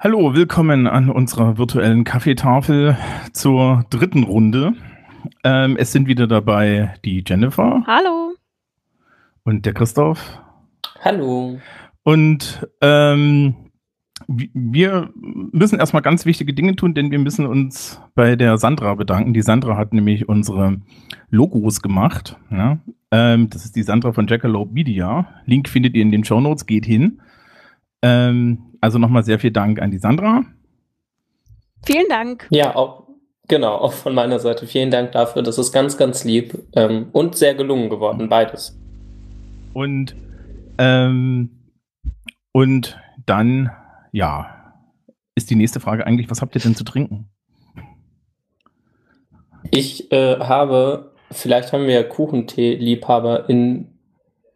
Hallo, willkommen an unserer virtuellen Kaffeetafel zur dritten Runde. Ähm, es sind wieder dabei die Jennifer Hallo. und der Christoph. Hallo. Und ähm, wi- wir müssen erstmal ganz wichtige Dinge tun, denn wir müssen uns bei der Sandra bedanken. Die Sandra hat nämlich unsere Logos gemacht. Ja? Ähm, das ist die Sandra von Jackalope Media. Link findet ihr in den Show Notes, geht hin. Ähm, also nochmal sehr viel Dank an die Sandra. Vielen Dank. Ja, auch, genau, auch von meiner Seite vielen Dank dafür. Das ist ganz, ganz lieb ähm, und sehr gelungen geworden, beides. Und, ähm, und dann, ja, ist die nächste Frage eigentlich, was habt ihr denn zu trinken? Ich äh, habe, vielleicht haben wir ja Kuchentee-Liebhaber in,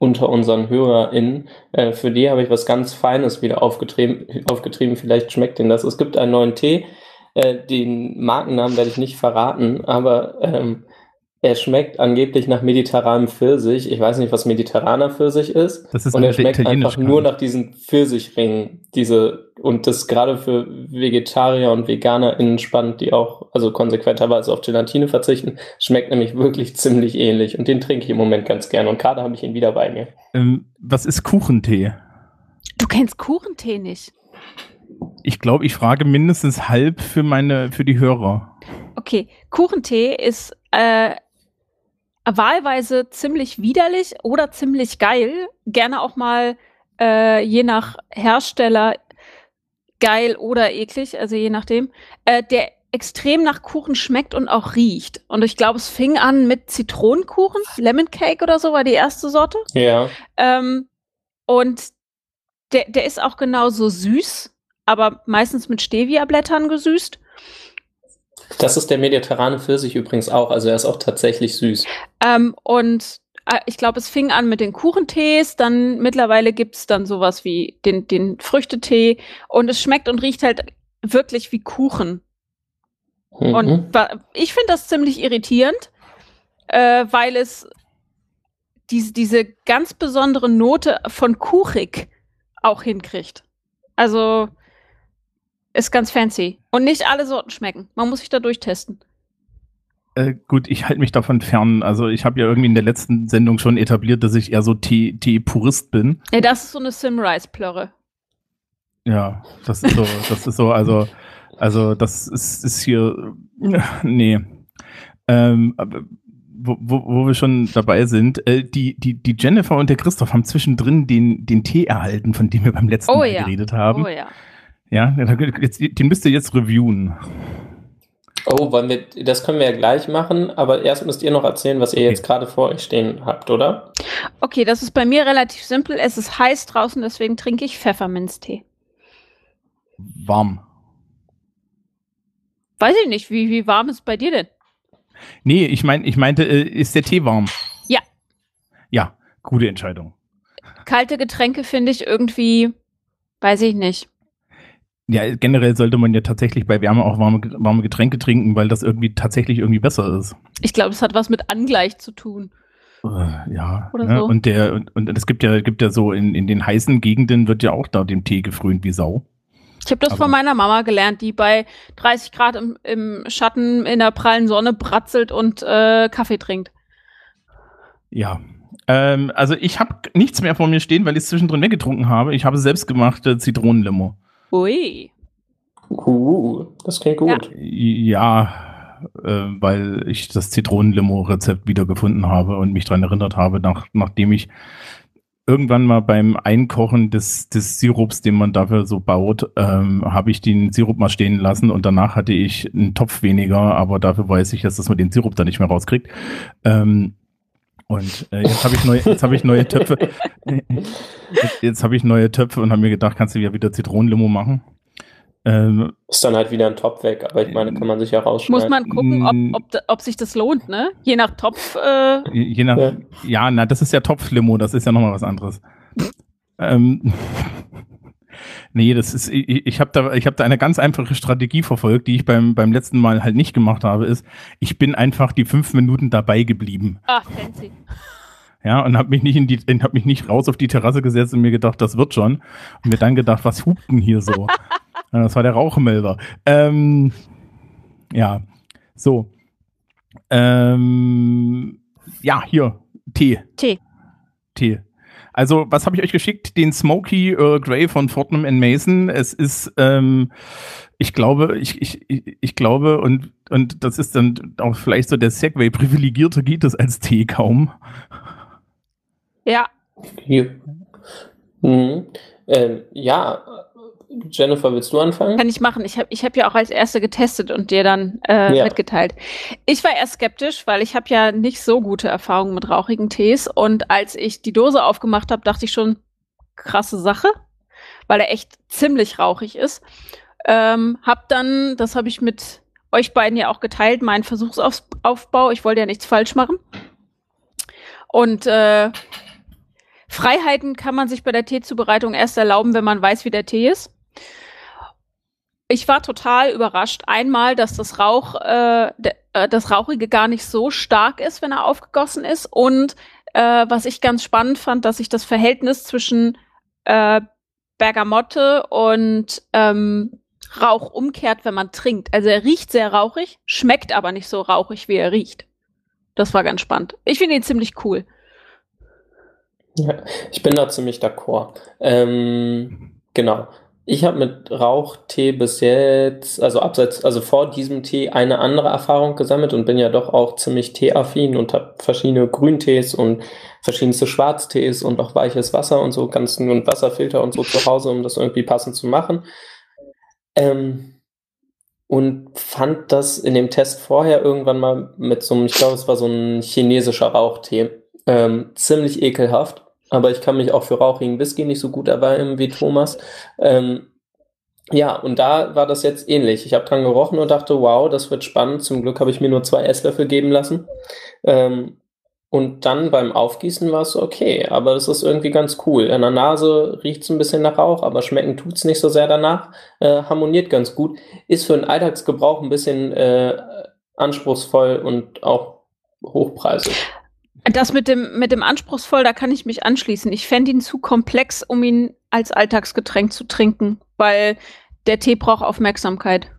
unter unseren HörerInnen. Äh, für die habe ich was ganz Feines wieder aufgetrieben, aufgetrieben. Vielleicht schmeckt Ihnen das. Es gibt einen neuen Tee. Äh, den Markennamen werde ich nicht verraten, aber ähm, er schmeckt angeblich nach mediterranem Pfirsich. Ich weiß nicht, was mediterraner Pfirsich ist. Das ist und er schmeckt einfach nur nach diesen Pfirsichringen. Diese, und das gerade für Vegetarier und VeganerInnen spannend, die auch, also konsequenterweise auf Gelatine verzichten, schmeckt nämlich wirklich ziemlich ähnlich. Und den trinke ich im Moment ganz gerne. Und gerade habe ich ihn wieder bei mir. Ähm, was ist Kuchentee? Du kennst Kuchentee nicht. Ich glaube, ich frage mindestens halb für meine, für die Hörer. Okay, Kuchentee ist äh, wahlweise ziemlich widerlich oder ziemlich geil. Gerne auch mal äh, je nach Hersteller geil oder eklig, also je nachdem. Äh, der extrem nach Kuchen schmeckt und auch riecht. Und ich glaube, es fing an mit Zitronenkuchen, Lemon Cake oder so war die erste Sorte. Ja. Ähm, und der, der ist auch genauso süß, aber meistens mit Stevia-Blättern gesüßt. Das ist der mediterrane Pfirsich übrigens auch. Also er ist auch tatsächlich süß. Ähm, und äh, ich glaube, es fing an mit den Kuchentees, dann mittlerweile gibt's dann sowas wie den, den Früchtetee und es schmeckt und riecht halt wirklich wie Kuchen. Mhm. Und ich finde das ziemlich irritierend, äh, weil es diese, diese ganz besondere Note von kuchig auch hinkriegt. Also ist ganz fancy. Und nicht alle Sorten schmecken. Man muss sich da durchtesten. Äh, gut, ich halte mich davon fern. Also ich habe ja irgendwie in der letzten Sendung schon etabliert, dass ich eher so Tee- Tee-Purist bin. Ja, das ist so eine Simrise-Plörre. Ja, das ist so, das ist so, also, also das ist, ist hier, nee. Ähm, wo, wo, wo wir schon dabei sind, äh, die, die, die Jennifer und der Christoph haben zwischendrin den, den Tee erhalten, von dem wir beim letzten Oh Mal ja. geredet haben. Oh ja. Ja, jetzt, den müsst ihr jetzt reviewen. Oh, wollen wir, das können wir ja gleich machen, aber erst müsst ihr noch erzählen, was ihr Okay. jetzt gerade vor euch stehen habt, oder? Okay, das ist bei mir relativ simpel. Es ist heiß draußen, deswegen trinke ich Pfefferminztee. Warm. Weiß ich nicht, wie, wie warm ist es bei dir denn? Nee, ich meine, ich meinte, äh, ist der Tee warm? Ja. Ja, gute Entscheidung. Kalte Getränke finde ich irgendwie, weiß ich nicht. Ja, generell sollte man ja tatsächlich bei Wärme auch warme, warme Getränke trinken, weil das irgendwie tatsächlich irgendwie besser ist. Ich glaube, es hat was mit Angleich zu tun. Äh, ja. Oder ne? so. Und der, und, und es gibt ja, gibt ja so in, in den heißen Gegenden wird ja auch da dem Tee gefrönt wie Sau. Ich habe das Aber- von meiner Mama gelernt, die bei 30 Grad im, im Schatten in der prallen Sonne bratzelt und äh, Kaffee trinkt. Ja. Ähm, also ich habe nichts mehr vor mir stehen, weil ich es zwischendrin weggetrunken habe. Ich habe selbstgemachte Zitronenlimo. Ui. Uh, das klingt gut. Ja, äh, weil ich das Zitronenlimo-Rezept wiedergefunden habe und mich daran erinnert habe, nach, nachdem ich irgendwann mal beim Einkochen des, des Sirups, den man dafür so baut, ähm, habe ich den Sirup mal stehen lassen und danach hatte ich einen Topf weniger, aber dafür weiß ich jetzt, dass man den Sirup da nicht mehr rauskriegt. Ähm, und äh, jetzt habe ich neue, jetzt habe ich neue Töpfe. jetzt jetzt habe ich neue Töpfe und habe mir gedacht, kannst du ja wieder Zitronenlimo machen. Ähm, Ist dann halt wieder ein Top weg, aber ich meine, kann man sich ja rausschneiden. Muss man gucken, ob, Mm. ob, ob sich das lohnt, ne? Je nach Topf. Äh, Je je nach, ja. Ja. na, das ist ja Topflimo, das ist ja nochmal was anderes. Ähm, nee, das ist, ich, ich habe da, ich habe da eine ganz einfache Strategie verfolgt, die ich beim, beim letzten Mal halt nicht gemacht habe, ist, ich bin einfach die fünf Minuten dabei geblieben. Ach, fancy. Ja, und habe mich nicht in die, habe mich nicht raus auf die Terrasse gesetzt und mir gedacht, das wird schon. Und mir dann gedacht, was hupt denn hier so? ja, das war der Rauchmelder. Ähm, ja, so. Ähm, ja, hier, Tee. Tee. Tee. Also, was habe ich euch geschickt? Den Smoky Earl Grey von Fortnum Mason. Es ist, ähm, ich glaube, ich, ich, ich, ich glaube, und, und das ist dann auch vielleicht so der Segway, privilegierter geht es als Tee kaum. Ja. Hier. Mhm. Ähm, ja, Jennifer, willst du anfangen? Kann ich machen. Ich habe ich hab ja auch als Erste getestet und dir dann äh, Ja. mitgeteilt. Ich war erst skeptisch, weil ich habe ja nicht so gute Erfahrungen mit rauchigen Tees. Und als ich die Dose aufgemacht habe, dachte ich schon, krasse Sache, weil er echt ziemlich rauchig ist. Ähm, hab dann, das habe ich mit euch beiden ja auch geteilt, meinen Versuchsaufbau. Ich wollte ja nichts falsch machen. Und äh, Freiheiten kann man sich bei der Teezubereitung erst erlauben, wenn man weiß, wie der Tee ist. Ich war total überrascht. Einmal, dass das Rauch, äh, äh, das Rauchige gar nicht so stark ist, wenn er aufgegossen ist. Und äh, was ich ganz spannend fand, dass sich das Verhältnis zwischen äh, Bergamotte und ähm, Rauch umkehrt, wenn man trinkt. Also er riecht sehr rauchig, schmeckt aber nicht so rauchig, wie er riecht. Das war ganz spannend. Ich finde ihn ziemlich cool. Ja, ich bin da ziemlich d'accord. Ähm, genau. Ich habe mit Rauchtee bis jetzt, also abseits, also vor diesem Tee eine andere Erfahrung gesammelt und bin ja doch auch ziemlich teeaffin und habe verschiedene Grüntees und verschiedenste Schwarztees und auch weiches Wasser und so ganzen und Wasserfilter und so zu Hause, um das irgendwie passend zu machen. Ähm, und fand das in dem Test vorher irgendwann mal mit so einem, ich glaube, es war so ein chinesischer Rauchtee, ähm, ziemlich ekelhaft. Aber ich kann mich auch für rauchigen Whisky nicht so gut erwärmen wie Thomas. Ähm, ja, und da war das jetzt ähnlich. Ich habe dran gerochen und dachte, wow, das wird spannend. Zum Glück habe ich mir nur zwei Esslöffel geben lassen. Ähm, und dann beim Aufgießen war es okay, aber das ist irgendwie ganz cool. In der Nase riecht es ein bisschen nach Rauch, aber schmecken tut's nicht so sehr danach. Äh, harmoniert ganz gut. Ist für den Alltagsgebrauch ein bisschen äh, anspruchsvoll und auch hochpreisig. Das mit dem, mit dem anspruchsvoll, da kann ich mich anschließen. Ich fände ihn zu komplex, um ihn als Alltagsgetränk zu trinken, weil der Tee braucht Aufmerksamkeit.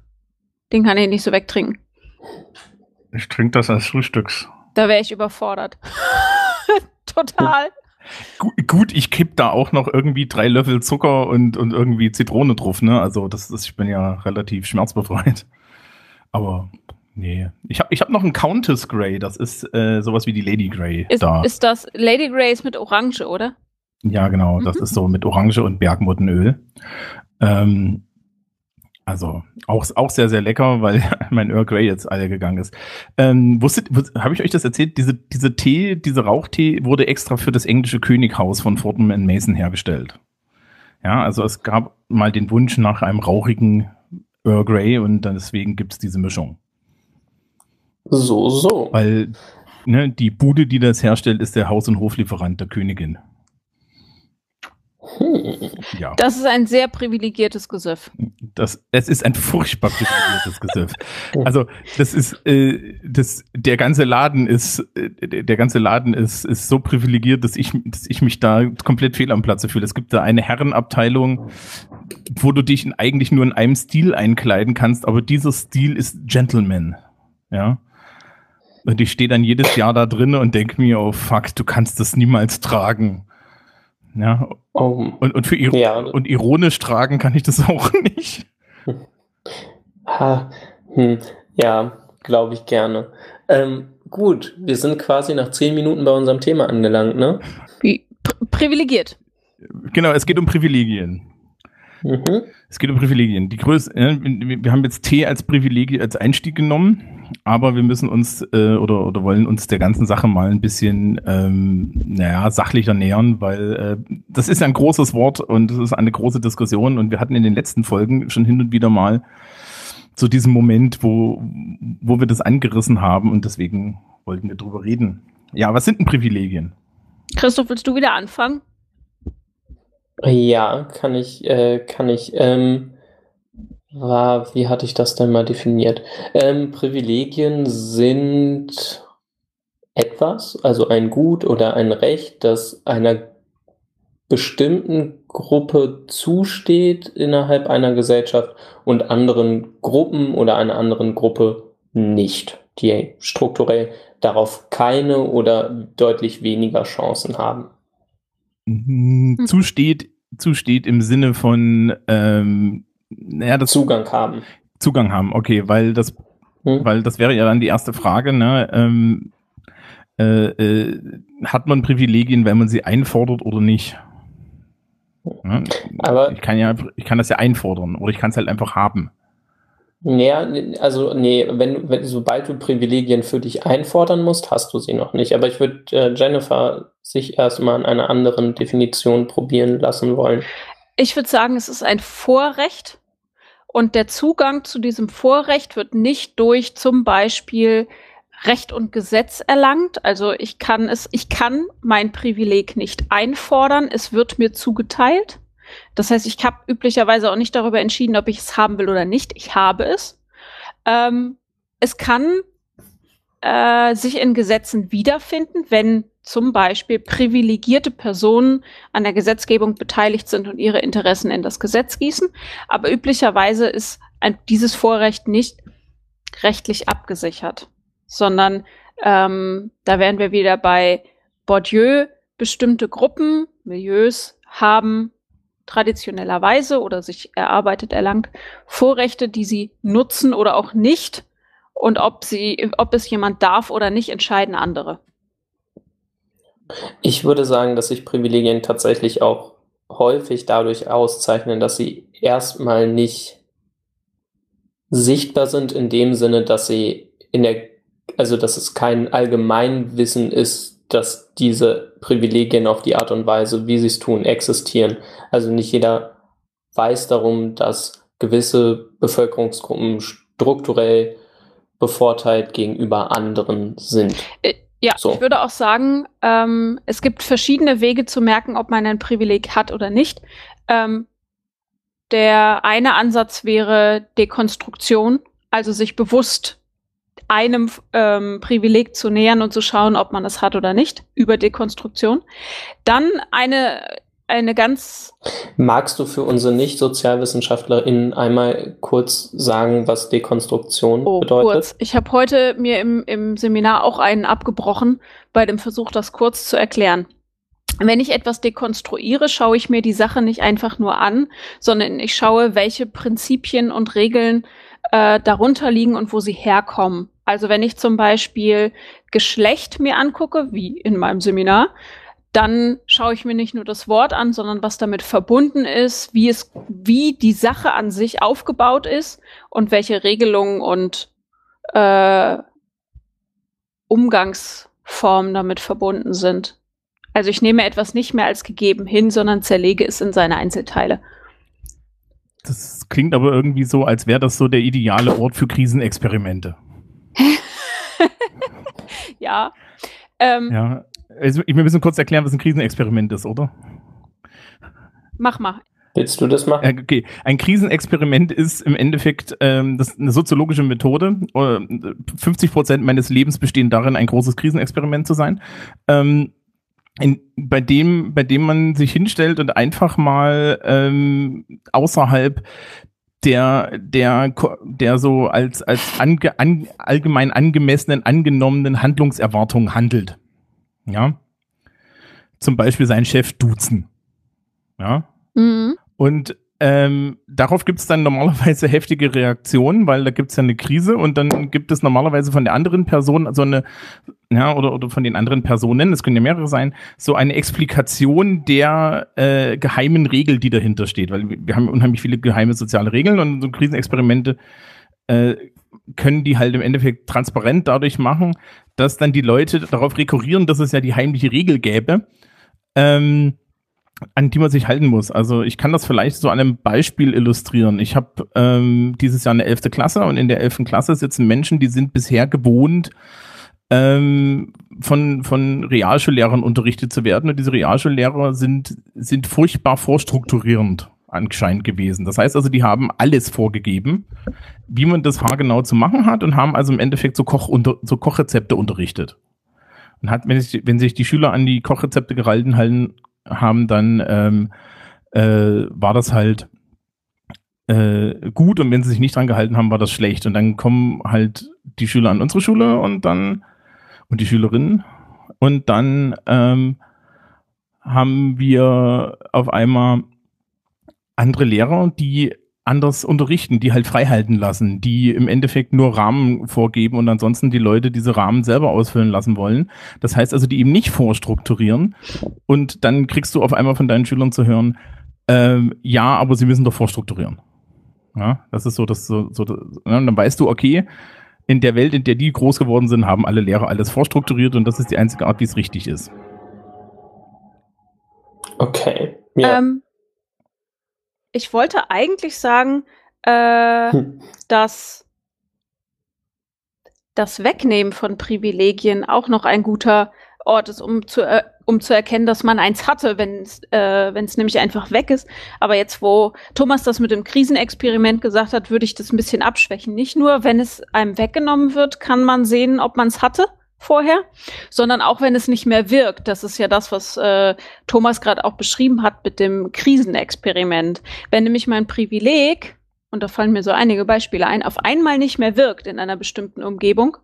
Den kann ich nicht so wegtrinken. Ich trinke das als Frühstücks. Da wäre ich überfordert. Total. Gu gut, ich kipp da auch noch irgendwie drei Löffel Zucker und, und irgendwie Zitrone drauf, ne? Also das ist, ich bin ja relativ schmerzbefreit. Aber nee. Ich habe ich hab noch einen Countess Grey, das ist äh, sowas wie die Lady Grey Ist, da. ist das Lady Grace mit Orange, oder? ja, genau, das Mhm. ist so mit Orange und Bergmottenöl. Ähm, also auch, auch sehr, sehr lecker, weil mein Earl Grey jetzt alle gegangen ist. Ähm, wusstet, habe ich euch das erzählt? Diese, diese Tee, diese Rauchtee wurde extra für das englische Könighaus von Fortnum Mason hergestellt. Ja, also es gab mal den Wunsch nach einem rauchigen Earl Grey und dann deswegen gibt's diese Mischung. So, so. Weil ne, die Bude, die das herstellt, ist der Haus- und Hoflieferant der Königin. Hm. Ja. Das ist ein sehr privilegiertes Gesöff. Das, es ist ein furchtbar privilegiertes Gesöff. Also das ist, äh, das, der ganze Laden ist, äh, der ganze Laden ist, ist so privilegiert, dass ich, dass ich mich da komplett fehl am Platze fühle. Es gibt da eine Herrenabteilung, wo du dich in, eigentlich nur in einem Stil einkleiden kannst, aber dieser Stil ist Gentleman. Ja. Und ich stehe dann jedes Jahr da drin und denke mir, oh fuck, du kannst das niemals tragen. Ja, Oh. und, und für Iro Ja. und ironisch tragen kann ich das auch nicht. Ha, hm, ja, glaube ich gerne. Ähm, gut, wir sind quasi nach zehn Minuten bei unserem Thema angelangt, ne? Pri privilegiert. Genau, es geht um Privilegien. Mhm. Es geht um Privilegien. Die Größe, äh, wir haben jetzt T als Privileg als Einstieg genommen, aber wir müssen uns äh, oder, oder wollen uns der ganzen Sache mal ein bisschen, ähm, naja, sachlicher nähern, weil äh, das ist ja ein großes Wort und es ist eine große Diskussion und wir hatten in den letzten Folgen schon hin und wieder mal zu diesem Moment, wo, wo wir das angerissen haben und deswegen wollten wir drüber reden. Ja, was sind denn Privilegien? Christoph, willst du wieder anfangen? Ja, kann ich, äh, kann ich. Ähm, war, wie hatte ich das denn mal definiert? Ähm, Privilegien sind etwas, also ein Gut oder ein Recht, das einer bestimmten Gruppe zusteht innerhalb einer Gesellschaft und anderen Gruppen oder einer anderen Gruppe nicht, die strukturell darauf keine oder deutlich weniger Chancen haben. Mhm, zusteht, zusteht im Sinne von ähm, naja, das Zugang haben. Zugang haben, okay, weil das, hm? weil das wäre ja dann die erste Frage, ne? Ähm, äh, äh, hat man Privilegien, wenn man sie einfordert oder nicht? Ja, Aber ich kann ja, ich kann das ja einfordern oder ich kann es halt einfach haben. Ja, also nee, wenn, wenn sobald du Privilegien für dich einfordern musst, hast du sie noch nicht. Aber ich würde äh, Jennifer sich erstmal an einer anderen Definition probieren lassen wollen. Ich würde sagen, es ist ein Vorrecht und der Zugang zu diesem Vorrecht wird nicht durch zum Beispiel Recht und Gesetz erlangt. Also ich kann es, ich kann mein Privileg nicht einfordern. Es wird mir zugeteilt. Das heißt, ich habe üblicherweise auch nicht darüber entschieden, ob ich es haben will oder nicht. Ich habe es. Ähm, es kann äh, sich in Gesetzen wiederfinden, wenn zum Beispiel privilegierte Personen an der Gesetzgebung beteiligt sind und ihre Interessen in das Gesetz gießen. Aber üblicherweise ist ein, dieses Vorrecht nicht rechtlich abgesichert, sondern ähm, da wären wir wieder bei Bourdieu. Bestimmte Gruppen, Milieus haben traditionellerweise oder sich erarbeitet erlangt Vorrechte, die sie nutzen oder auch nicht. Und ob sie, ob es jemand darf oder nicht, entscheiden andere. Ich würde sagen, dass sich Privilegien tatsächlich auch häufig dadurch auszeichnen, dass sie erstmal nicht sichtbar sind in dem Sinne, dass sie in der, also dass es kein Allgemeinwissen ist, dass diese Privilegien auf die Art und Weise, wie sie es tun, existieren. Also nicht jeder weiß darum, dass gewisse Bevölkerungsgruppen strukturell bevorteilt gegenüber anderen sind. Äh, ja, so. ich würde auch sagen, ähm, es gibt verschiedene Wege zu merken, ob man ein Privileg hat oder nicht. Ähm, der eine Ansatz wäre Dekonstruktion, also sich bewusst einem ähm, Privileg zu nähern und zu schauen, ob man es hat oder nicht, über Dekonstruktion. Dann eine, eine ganz. Magst du für unsere Nicht-SozialwissenschaftlerInnen einmal kurz sagen, was Dekonstruktion oh, bedeutet? Kurz. Ich habe heute mir im, im Seminar auch einen abgebrochen bei dem Versuch, das kurz zu erklären. Wenn ich etwas dekonstruiere, schaue ich mir die Sache nicht einfach nur an, sondern ich schaue, welche Prinzipien und Regeln äh, darunter liegen und wo sie herkommen. Also wenn ich zum Beispiel Geschlecht mir angucke, wie in meinem Seminar, dann schaue ich mir nicht nur das Wort an, sondern was damit verbunden ist, wie es, wie die Sache an sich aufgebaut ist und welche Regelungen und äh, Umgangsformen damit verbunden sind. Also ich nehme etwas nicht mehr als gegeben hin, sondern zerlege es in seine Einzelteile. Das klingt aber irgendwie so, als wäre das so der ideale Ort für Krisenexperimente. ja. Ähm, ja. Also, wir müssen kurz erklären, was ein Krisenexperiment ist, oder? Mach mal. Willst du das machen? Okay, ein Krisenexperiment ist im Endeffekt ähm, das eine soziologische Methode. 50 Prozent meines Lebens bestehen darin, ein großes Krisenexperiment zu sein. Ähm, in, bei dem, bei dem man sich hinstellt und einfach mal ähm, außerhalb der, der, der so als, als ange, an, allgemein angemessenen, angenommenen Handlungserwartungen handelt. Ja. Zum Beispiel seinen Chef duzen. Ja. Mhm. Und ähm, darauf gibt es dann normalerweise heftige Reaktionen, weil da gibt es ja eine Krise und dann gibt es normalerweise von der anderen Person so eine, ja, oder, oder von den anderen Personen, es können ja mehrere sein, so eine Explikation der äh, geheimen Regel, die dahinter steht. Weil wir haben unheimlich viele geheime soziale Regeln und so Krisenexperimente äh, können die halt im Endeffekt transparent dadurch machen, dass dann die Leute darauf rekurrieren, dass es ja die heimliche Regel gäbe. Ähm, an die man sich halten muss. Also ich kann das vielleicht so an einem Beispiel illustrieren. Ich habe ähm, dieses Jahr eine elfte Klasse und in der elften Klasse sitzen Menschen, die sind bisher gewohnt, ähm, von, von Realschullehrern unterrichtet zu werden. Und diese Realschullehrer sind sind furchtbar vorstrukturierend anscheinend gewesen. Das heißt also, die haben alles vorgegeben, wie man das haargenau zu machen hat und haben also im Endeffekt so, Koch unter, so Kochrezepte unterrichtet. Und hat, wenn, sich, wenn sich die Schüler an die Kochrezepte gehalten haben, dann ähm, äh, war das halt äh, gut und wenn sie sich nicht dran gehalten haben, war das schlecht. Und dann kommen halt die Schüler an unsere Schule und dann und die Schülerinnen und dann ähm, haben wir auf einmal andere Lehrer, die anders unterrichten, die halt freihalten lassen, die im Endeffekt nur Rahmen vorgeben und ansonsten die Leute diese Rahmen selber ausfüllen lassen wollen. Das heißt also, die eben nicht vorstrukturieren und dann kriegst du auf einmal von deinen Schülern zu hören, ähm, ja, aber sie müssen doch vorstrukturieren. Ja, das ist so, das so, so das, ja, und dann weißt du, okay, in der Welt, in der die groß geworden sind, haben alle Lehrer alles vorstrukturiert und das ist die einzige Art, wie es richtig ist. Okay. Ja. Ähm, ich wollte eigentlich sagen, äh, hm. dass das Wegnehmen von Privilegien auch noch ein guter Ort ist, um zu, äh, um zu erkennen, dass man eins hatte, wenn es äh, nämlich einfach weg ist. Aber jetzt, wo Thomas das mit dem Krisenexperiment gesagt hat, würde ich das ein bisschen abschwächen. Nicht nur, wenn es einem weggenommen wird, kann man sehen, ob man es hatte vorher, sondern auch wenn es nicht mehr wirkt. Das ist ja das, was äh, Thomas gerade auch beschrieben hat mit dem Krisenexperiment. Wenn nämlich mein Privileg, und da fallen mir so einige Beispiele ein, auf einmal nicht mehr wirkt in einer bestimmten Umgebung,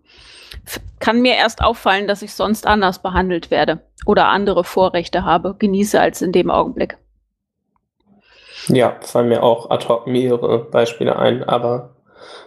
kann mir erst auffallen, dass ich sonst anders behandelt werde oder andere Vorrechte habe, genieße als in dem Augenblick. Ja, fallen mir auch ad hoc mehrere Beispiele ein, aber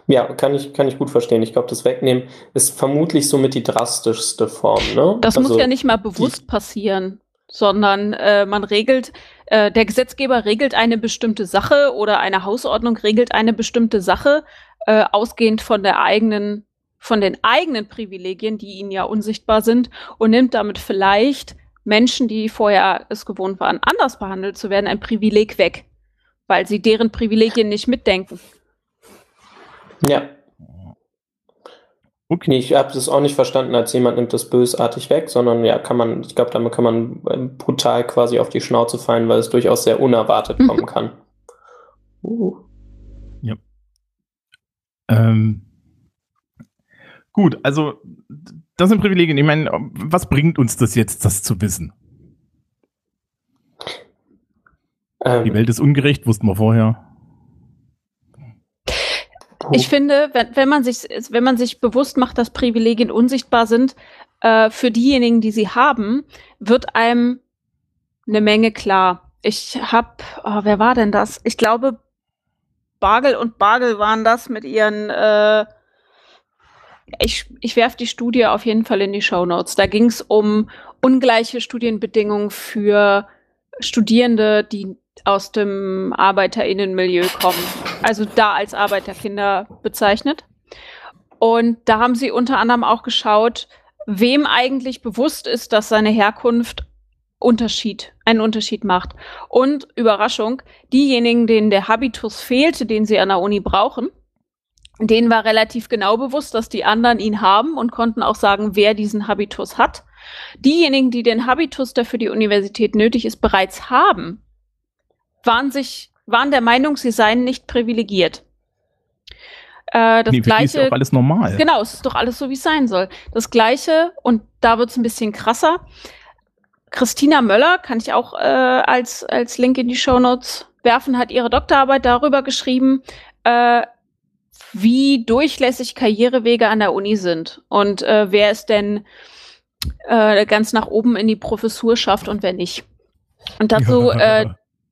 ja, kann ich, kann ich gut verstehen. Ich glaube, das Wegnehmen ist vermutlich somit die drastischste Form. Ne? Das also, muss ja nicht mal bewusst passieren, sondern äh, man regelt, äh, der Gesetzgeber regelt eine bestimmte Sache oder eine Hausordnung regelt eine bestimmte Sache, äh, ausgehend von der eigenen, von den eigenen Privilegien, die ihnen ja unsichtbar sind, und nimmt damit vielleicht Menschen, die vorher es gewohnt waren, anders behandelt zu werden, ein Privileg weg, weil sie deren Privilegien nicht mitdenken. Ja. Okay. ich habe es auch nicht verstanden, als jemand nimmt das bösartig weg, sondern ja, kann man, ich glaube, damit kann man ähm, brutal quasi auf die Schnauze fallen, weil es durchaus sehr unerwartet mhm. kommen kann. Uh. Ja. Ähm, gut, also das sind Privilegien. Ich meine, was bringt uns das jetzt, das zu wissen? Ähm, Die Welt ist ungerecht, wussten wir vorher. Ich finde, wenn, wenn, man sich, wenn man sich bewusst macht, dass Privilegien unsichtbar sind, äh, für diejenigen, die sie haben, wird einem eine Menge klar. Ich hab, oh, wer war denn das? Ich glaube, Bargel und Bargel waren das mit ihren, äh, ich, ich werfe die Studie auf jeden Fall in die Show Notes. Da ging es um ungleiche Studienbedingungen für Studierende, die aus dem Arbeiterinnenmilieu kommen, also da als Arbeiterkinder bezeichnet. Und da haben sie unter anderem auch geschaut, wem eigentlich bewusst ist, dass seine Herkunft Unterschied, einen Unterschied macht. Und Überraschung, diejenigen, denen der Habitus fehlte, den sie an der Uni brauchen, denen war relativ genau bewusst, dass die anderen ihn haben und konnten auch sagen, wer diesen Habitus hat. Diejenigen, die den Habitus, der für die Universität nötig ist, bereits haben, waren sich, waren der Meinung, sie seien nicht privilegiert. Äh, das nee, gleiche. Ist doch alles normal. Genau, es ist doch alles so, wie es sein soll. Das gleiche, und da wird es ein bisschen krasser. Christina Möller, kann ich auch äh, als, als Link in die Show Notes werfen, hat ihre Doktorarbeit darüber geschrieben, äh, wie durchlässig Karrierewege an der Uni sind und äh, wer es denn äh, ganz nach oben in die Professur schafft und wer nicht. Und dazu ja. äh,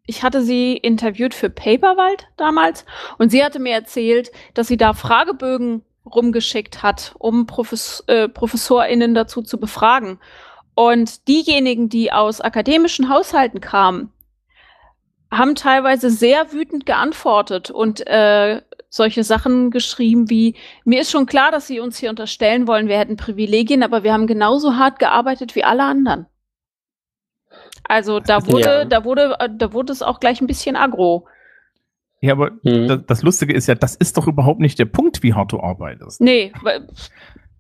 ich hatte sie interviewt für Paperwald damals und sie hatte mir erzählt, dass sie da Fragebögen rumgeschickt hat, um Profes äh, ProfessorInnen dazu zu befragen. Und diejenigen, die aus akademischen Haushalten kamen, haben teilweise sehr wütend geantwortet und äh, solche Sachen geschrieben wie, mir ist schon klar, dass Sie uns hier unterstellen wollen, wir hätten Privilegien, aber wir haben genauso hart gearbeitet wie alle anderen. Also da wurde, ja. da wurde, äh, da wurde es auch gleich ein bisschen aggro. Ja, aber mhm. das, das, Lustige ist ja, das ist doch überhaupt nicht der Punkt, wie hart du arbeitest. Nee.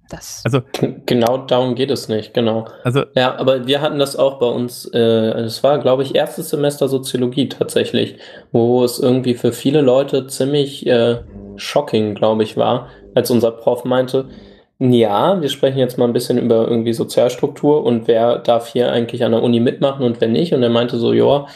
Das Also, Genau darum geht es nicht, genau. also Ja, aber wir hatten das auch bei uns, äh, es war, glaube ich, erstes Semester Soziologie tatsächlich, wo es irgendwie für viele Leute ziemlich äh, shocking, glaube ich, war, als unser Prof meinte, ja, wir sprechen jetzt mal ein bisschen über irgendwie Sozialstruktur und wer darf hier eigentlich an der Uni mitmachen und wer nicht. Und er meinte so, ja,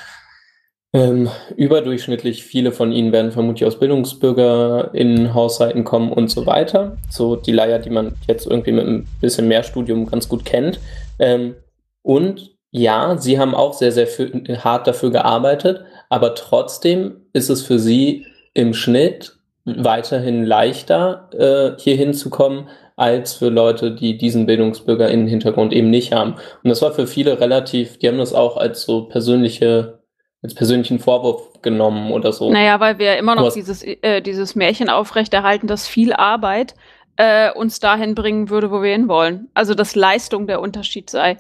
ähm, überdurchschnittlich viele von ihnen werden vermutlich aus BildungsbürgerInnen-Haushalten kommen und so weiter. So die Leier, die man jetzt irgendwie mit ein bisschen mehr Studium ganz gut kennt. Ähm, und ja, sie haben auch sehr, sehr für, hart dafür gearbeitet, aber trotzdem ist es für sie im Schnitt weiterhin leichter, äh, hier hinzukommen, als für Leute, die diesen BildungsbürgerInnen-Hintergrund eben nicht haben. Und das war für viele relativ, die haben das auch als so persönliche als persönlichen Vorwurf genommen oder so. Naja, weil wir immer noch dieses, äh, dieses Märchen aufrechterhalten, dass viel Arbeit äh, uns dahin bringen würde, wo wir hinwollen. Also, dass Leistung der Unterschied sei.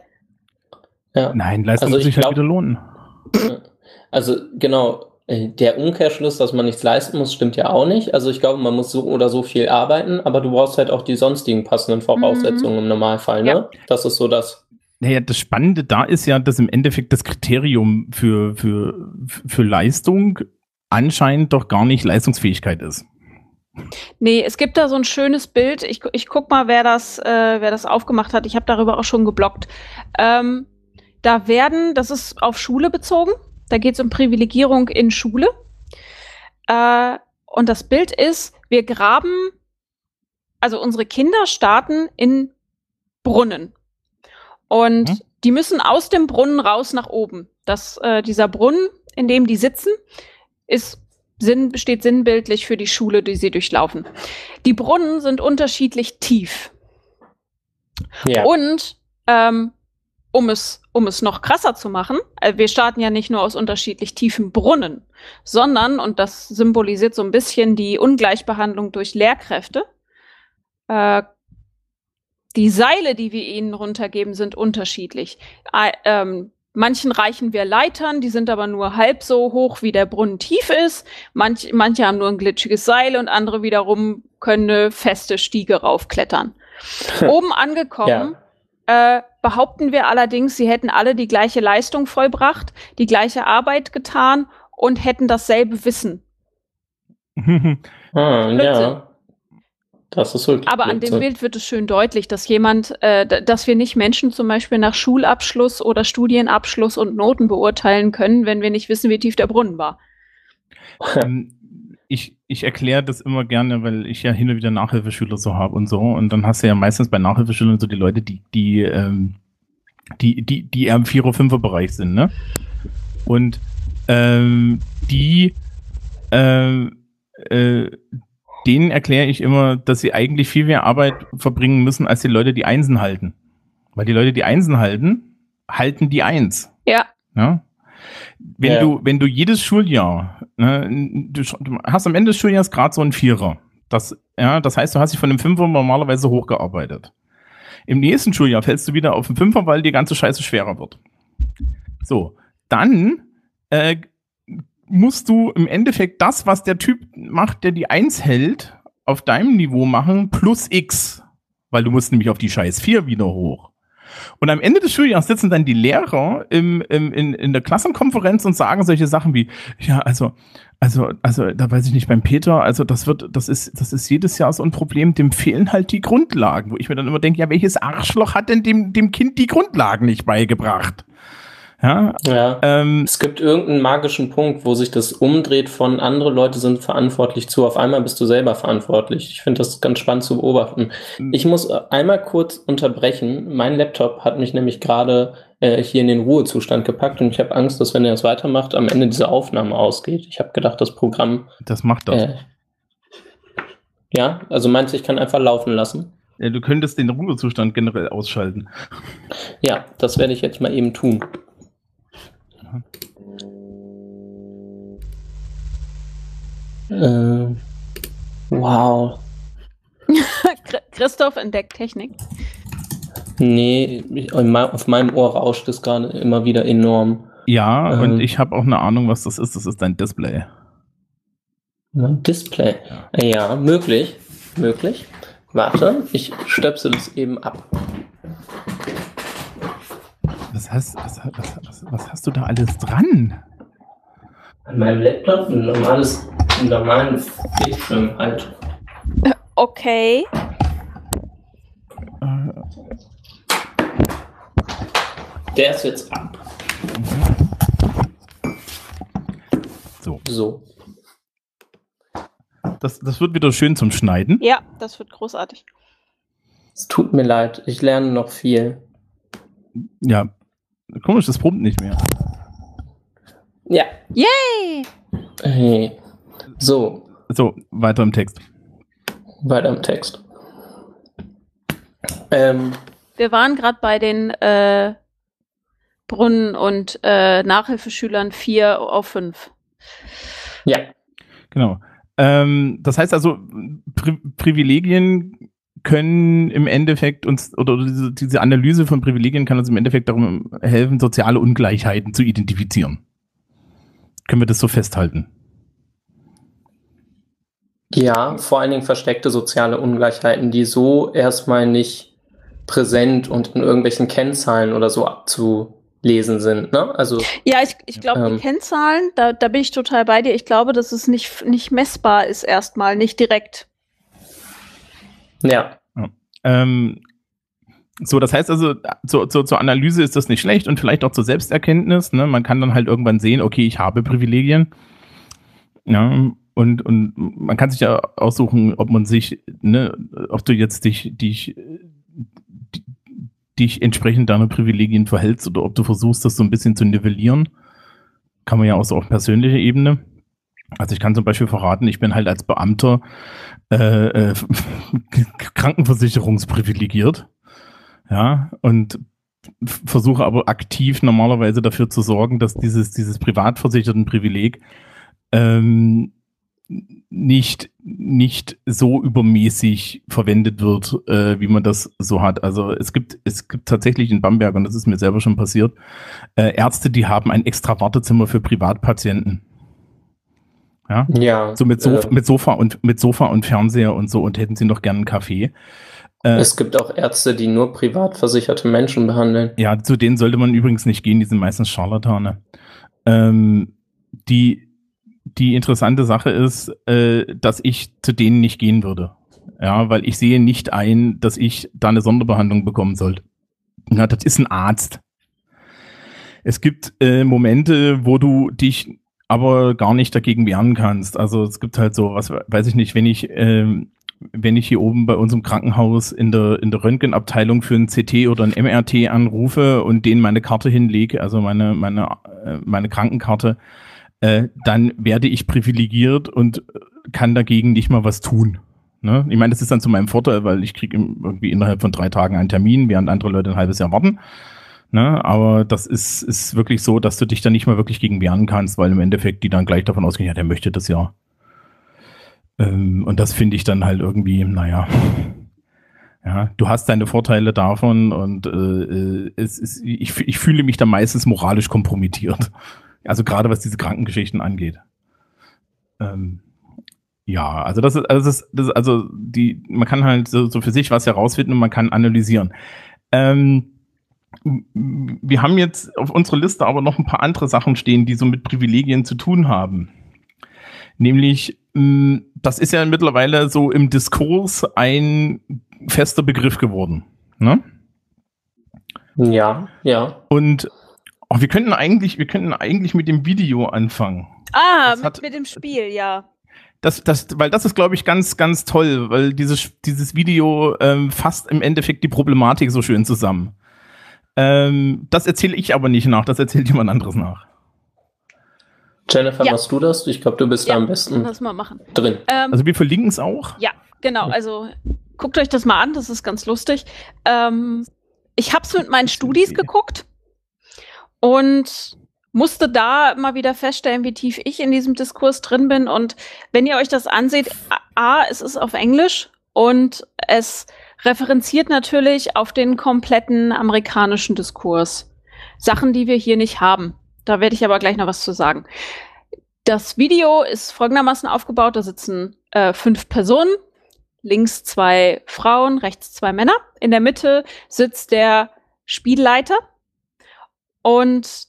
Ja. nein, Leistung Also muss ich sich halt glaub- wieder lohnen. Also genau, der Umkehrschluss, dass man nichts leisten muss, stimmt ja auch nicht. Also ich glaube, man muss so oder so viel arbeiten, aber du brauchst halt auch die sonstigen passenden Voraussetzungen im Normalfall, ne? Ja. Das ist so das. Naja, das Spannende da ist ja, dass im Endeffekt das Kriterium für, für, für Leistung anscheinend doch gar nicht Leistungsfähigkeit ist. Nee, es gibt da so ein schönes Bild. Ich, ich guck mal, wer das, äh, wer das aufgemacht hat. Ich habe darüber auch schon geblockt. Ähm, da werden, das ist auf Schule bezogen, da geht es um Privilegierung in Schule. Äh, und das Bild ist, wir graben, also unsere Kinder starten in Brunnen. Und Mhm. die müssen aus dem Brunnen raus nach oben. Das, äh, dieser Brunnen, in dem die sitzen, ist Sinn, besteht sinnbildlich für die Schule, die sie durchlaufen. Die Brunnen sind unterschiedlich tief. Ja. Und ähm, um, es, um es noch krasser zu machen, äh, wir starten ja nicht nur aus unterschiedlich tiefen Brunnen, sondern, und das symbolisiert so ein bisschen die Ungleichbehandlung durch Lehrkräfte, äh, die Seile, die wir ihnen runtergeben, sind unterschiedlich. Ä- ähm, manchen reichen wir Leitern, die sind aber nur halb so hoch, wie der Brunnen tief ist. Manch, manche haben nur ein glitschiges Seil und andere wiederum können eine feste Stiege raufklettern. Oben angekommen äh, behaupten wir allerdings, sie hätten alle die gleiche Leistung vollbracht, die gleiche Arbeit getan und hätten dasselbe Wissen. Ah, ja. Das ist wirklich. Aber an dem. Bild wird es schön deutlich, dass jemand, äh, dass wir nicht Menschen zum Beispiel nach Schulabschluss oder Studienabschluss und Noten beurteilen können, wenn wir nicht wissen, wie tief der Brunnen war. Ähm, ich ich erkläre das immer gerne, weil ich ja hin und wieder Nachhilfeschüler so habe und so. Und dann hast du ja meistens bei Nachhilfeschülern so die Leute, die, die, ähm, die, die, die eher im Vierer-, Fünfer-Bereich sind, ne? Und ähm, die, ähm, äh, denen erkläre ich immer, dass sie eigentlich viel mehr Arbeit verbringen müssen, als die Leute, die Einsen halten. Weil die Leute, die Einsen halten, halten die Eins. Ja, Ja? Wenn Ja. du, wenn du jedes Schuljahr, ne, du, du hast am Ende des Schuljahres gerade so einen Vierer. Das, ja, das heißt, du hast dich von dem Fünfer normalerweise hochgearbeitet. Im nächsten Schuljahr fällst du wieder auf den Fünfer, weil die ganze Scheiße schwerer wird. So, dann äh, musst du im Endeffekt das, was der Typ macht, der die Eins hält, auf deinem Niveau machen, plus X. Weil du musst nämlich auf die Scheiß 4 wieder hoch. Und am Ende des Schuljahres sitzen dann die Lehrer im, im, in, in der Klassenkonferenz und sagen solche Sachen wie, ja, also, also, also, da weiß ich nicht, beim Peter, also das wird, das ist, das ist jedes Jahr so ein Problem, dem fehlen halt die Grundlagen, wo ich mir dann immer denke, ja, welches Arschloch hat denn dem, dem Kind die Grundlagen nicht beigebracht? Ja, Ja. ähm, Es gibt irgendeinen magischen Punkt, wo sich das umdreht von andere Leute sind verantwortlich zu, auf einmal bist du selber verantwortlich. Ich finde das ganz spannend zu beobachten. Ich muss äh, einmal kurz unterbrechen. Mein Laptop hat mich nämlich gerade äh, hier in den Ruhezustand gepackt und ich habe Angst, dass wenn er das weitermacht, am Ende diese Aufnahme ausgeht. Ich habe gedacht, das Programm. das macht das. Äh, ja, also meinst du, ich kann einfach laufen lassen? Ja, du könntest den Ruhezustand generell ausschalten. Ja, das werde ich jetzt mal eben tun. Äh, wow. Chri- Christoph entdeckt Technik. Nee, auf meinem Ohr rauscht es gerade immer wieder enorm. Ja, Ähm. und ich habe auch eine Ahnung, was das ist. Das ist dein Display. Mein Display. Ja, möglich. Möglich. Warte, ich stöpsel es eben ab. Was hast, was, was, was, was hast du da alles dran? An meinem Laptop ein normales, einen normalen Bildschirm halt. Okay. Äh, Der ist jetzt ab. so, So. das, das wird wieder schön zum Schneiden. Ja, das wird großartig. Es tut mir leid, ich lerne noch viel. Ja, komisch, das brummt nicht mehr. Ja. Yay! Hey. So, So, weiter im Text. weiter im Text. Ähm, Wir waren gerade bei den äh, Brunnen- und äh, Nachhilfeschülern 4 auf 5. ja. Genau. Ähm, das heißt also, Pri Privilegien können im Endeffekt uns, oder diese, diese Analyse von Privilegien kann uns im Endeffekt darum helfen, soziale Ungleichheiten zu identifizieren. Können wir das so festhalten? Ja, vor allen Dingen versteckte soziale Ungleichheiten, die so erstmal nicht präsent und in irgendwelchen Kennzahlen oder so abzulesen sind. Ne? Also Ja, ich, ich glaube, Ähm. die Kennzahlen, da, da bin ich total bei dir. Ich glaube, dass es nicht, nicht messbar ist erstmal, nicht direkt. Ja, Ähm, so, das heißt also, zur, zur, zur Analyse ist das nicht schlecht und vielleicht auch zur Selbsterkenntnis. Ne? Man kann dann halt irgendwann sehen, okay, ich habe Privilegien. Ja, und, und man kann sich ja aussuchen, ob man sich, ne, ob du jetzt dich, dich, dich entsprechend deiner Privilegien verhältst oder ob du versuchst, das so ein bisschen zu nivellieren. Kann man ja auch so auf persönlicher Ebene. Also ich kann zum Beispiel verraten, ich bin halt als Beamter äh, äh, krankenversicherungsprivilegiert. Ja, und versuche aber aktiv normalerweise dafür zu sorgen, dass dieses, dieses Privatversichertenprivileg ähm, nicht, nicht so übermäßig verwendet wird, äh, wie man das so hat. Also es gibt, es gibt tatsächlich in Bamberg, und das ist mir selber schon passiert, äh, Ärzte, die haben ein extra Wartezimmer für Privatpatienten. Ja, ja. so mit, Sof äh, mit Sofa und mit Sofa und Fernseher und so und hätten sie noch gern einen Kaffee. Äh, es gibt auch Ärzte, die nur privat versicherte Menschen behandeln. ja, zu denen sollte man übrigens nicht gehen, die sind meistens Scharlatane. Ähm, die, die interessante Sache ist, äh, dass ich zu denen nicht gehen würde. Ja, weil ich sehe nicht ein, dass ich da eine Sonderbehandlung bekommen sollte. Na, das ist ein Arzt. Es gibt äh, Momente, wo du dich aber gar nicht dagegen wehren kannst. Also es gibt halt so, was weiß ich nicht, wenn ich ähm, wenn ich hier oben bei unserem Krankenhaus in der in der Röntgenabteilung für ein CT oder ein MRT anrufe und denen meine Karte hinlege, also meine meine äh, meine Krankenkarte, äh, dann werde ich privilegiert und kann dagegen nicht mal was tun. Ne? Ich meine, das ist dann zu meinem Vorteil, weil ich kriege irgendwie innerhalb von drei Tagen einen Termin, während andere Leute ein halbes Jahr warten. Ne? Aber das ist, ist wirklich so, dass du dich da nicht mal wirklich gegen wehren kannst, weil im Endeffekt die dann gleich davon ausgehen, ja, der möchte das ja. Ähm, und das finde ich dann halt irgendwie, naja. Ja, du hast deine Vorteile davon und äh, äh, es ist, ich, ich fühle mich da meistens moralisch kompromittiert. Also gerade was diese Krankengeschichten angeht. Ähm, ja, also das ist, also das, ist- das ist, also die, man kann halt so, so für sich was herausfinden und man kann analysieren. Ähm, wir haben jetzt auf unserer Liste aber noch ein paar andere Sachen stehen, die so mit Privilegien zu tun haben. Nämlich, mh, das ist ja mittlerweile so im Diskurs ein fester Begriff geworden. Ne? Ja, ja. Und oh, wir könnten eigentlich, wir könnten eigentlich mit dem Video anfangen. Ah, mit, hat- mit dem Spiel, ja. Das, das, weil das ist, glaube ich, ganz, ganz toll, weil dieses, dieses Video ähm, fasst im Endeffekt die Problematik so schön zusammen. Ähm, das erzähle ich aber nicht nach, das erzählt jemand anderes nach. Jennifer, Ja. machst du das? Ich glaube, du bist da am besten Lass mal machen. drin. Ähm, Also wir verlinken es auch. Ja, genau. Also guckt euch das mal an, das ist ganz lustig. Ähm, ich habe es mit meinen Studis Okay. geguckt und musste da mal wieder feststellen, wie tief ich in diesem Diskurs drin bin. Und wenn ihr euch das anseht, a, es ist auf Englisch und es referenziert natürlich auf den kompletten amerikanischen Diskurs. Sachen, die wir hier nicht haben. Da werde ich aber gleich noch was zu sagen. Das Video ist folgendermaßen aufgebaut. Da sitzen äh, fünf Personen. links zwei Frauen, rechts zwei Männer. In der Mitte sitzt der Spielleiter und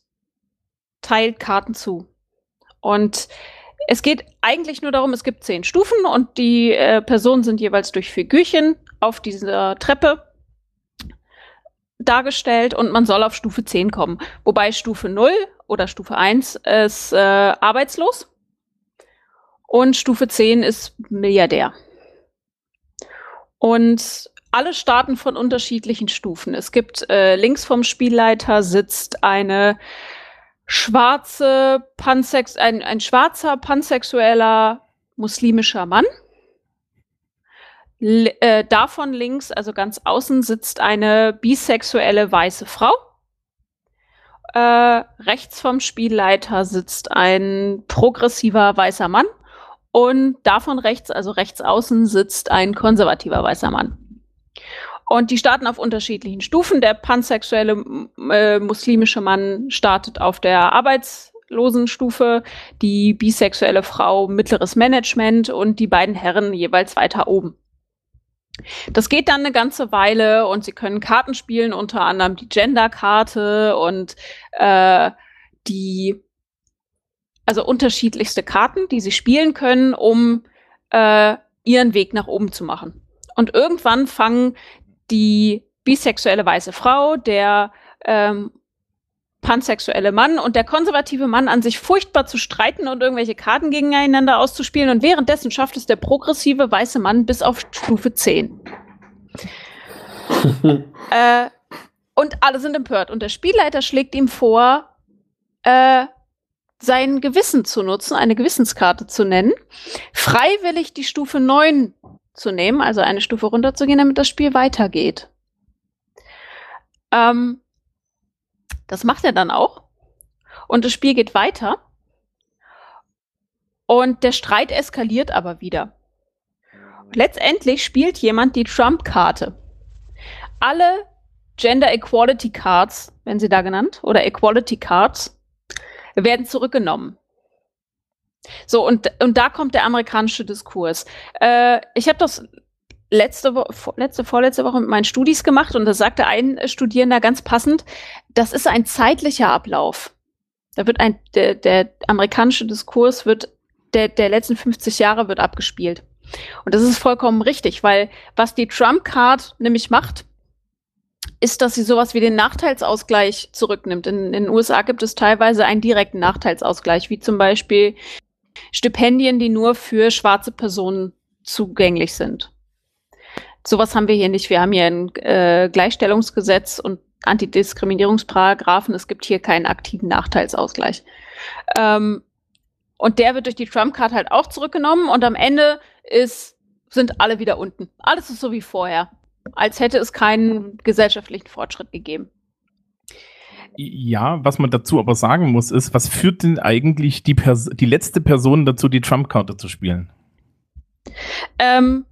teilt Karten zu. Und es geht eigentlich nur darum, es gibt zehn Stufen und die äh, Personen sind jeweils durch Figürchen auf dieser Treppe dargestellt und man soll auf Stufe 10 kommen. Wobei Stufe 0 oder Stufe 1 ist äh, arbeitslos und Stufe 10 ist Milliardär. Und alle starten von unterschiedlichen Stufen. Es gibt äh, links vom Spielleiter sitzt eine schwarze Pansex ein, ein schwarzer pansexueller muslimischer Mann. Äh, davon links, also ganz außen, sitzt eine bisexuelle weiße Frau. Äh, rechts vom Spielleiter sitzt ein progressiver weißer Mann. Und davon rechts, also rechts außen, sitzt ein konservativer weißer Mann. Und die starten auf unterschiedlichen Stufen. Der pansexuelle äh, muslimische Mann startet auf der Arbeitslosenstufe, die bisexuelle Frau mittleres Management und die beiden Herren jeweils weiter oben. Das geht dann eine ganze Weile und sie können Karten spielen, unter anderem die Gender-Karte und äh, die, also unterschiedlichste Karten, die sie spielen können, um äh, ihren Weg nach oben zu machen. Und irgendwann fangen die bisexuelle weiße Frau, der ähm, pansexuelle Mann und der konservative Mann an sich furchtbar zu streiten und irgendwelche Karten gegeneinander auszuspielen. Und währenddessen schafft es der progressive weiße Mann bis auf Stufe 10. äh, und alle sind empört. Und der Spielleiter schlägt ihm vor, äh, sein Gewissen zu nutzen, eine Gewissenskarte zu nennen, freiwillig die Stufe 9 zu nehmen, also eine Stufe runterzugehen, damit das Spiel weitergeht. Ähm, das macht er dann auch. Und das Spiel geht weiter. Und der Streit eskaliert aber wieder. Letztendlich spielt jemand die Trump-Karte. Alle Gender Equality Cards, wenn sie da genannt, oder Equality Cards, werden zurückgenommen. So, und, und da kommt der amerikanische Diskurs. Äh, ich habe das letzte, Wo letzte, vorletzte Woche mit meinen Studis gemacht und da sagte ein Studierender ganz passend, das ist ein zeitlicher Ablauf. Da wird ein, der, der amerikanische Diskurs wird, der, der letzten 50 Jahre wird abgespielt. Und das ist vollkommen richtig, weil was die Trump-Card nämlich macht, ist, dass sie sowas wie den Nachteilsausgleich zurücknimmt. In, in den USA gibt es teilweise einen direkten Nachteilsausgleich, wie zum Beispiel Stipendien, die nur für schwarze Personen zugänglich sind. Sowas haben wir hier nicht. Wir haben hier ein äh, Gleichstellungsgesetz und Antidiskriminierungsparagraphen. Es gibt hier keinen aktiven Nachteilsausgleich. Ähm, und der wird durch die Trump-Card halt auch zurückgenommen und am Ende ist, sind alle wieder unten. Alles ist so wie vorher. Als hätte es keinen gesellschaftlichen Fortschritt gegeben. Ja, was man dazu aber sagen muss, ist, was führt denn eigentlich die, Pers die letzte Person dazu, die Trump-Karte zu spielen? Ähm,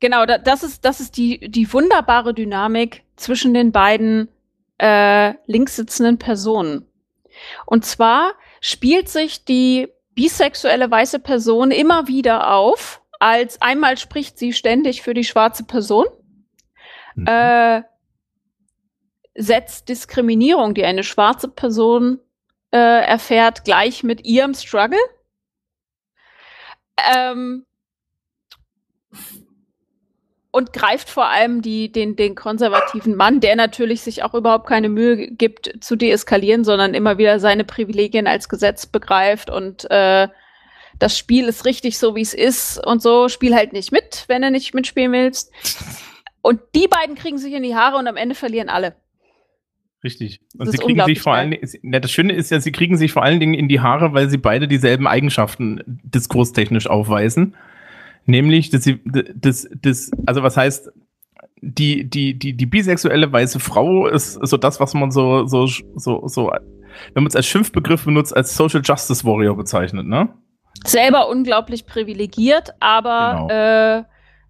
genau, da, das ist, das ist die, die wunderbare Dynamik zwischen den beiden äh, links sitzenden Personen. Und zwar spielt sich die bisexuelle weiße Person immer wieder auf, als einmal spricht sie ständig für die schwarze Person. Mhm. Äh, setzt Diskriminierung, die eine schwarze Person äh, erfährt, gleich mit ihrem Struggle. Ähm, und greift vor allem die, den, den konservativen Mann, der natürlich sich auch überhaupt keine Mühe gibt zu deeskalieren, sondern immer wieder seine Privilegien als Gesetz begreift und äh, das Spiel ist richtig so, wie es ist und so. Spiel halt nicht mit, wenn du nicht mitspielen willst. Und die beiden kriegen sich in die Haare und am Ende verlieren alle. Richtig. Und sie kriegen sich vor allen Dingen, ja, das Schöne ist ja, sie kriegen sich vor allen Dingen in die Haare, weil sie beide dieselben Eigenschaften diskurstechnisch aufweisen. Nämlich, dass sie, das, das, also was heißt, die, die, die, die bisexuelle weiße Frau ist so das, was man so, so, so, so, wenn man es als Schimpfbegriff benutzt, als Social Justice Warrior bezeichnet, ne? Selber unglaublich privilegiert, aber genau. äh,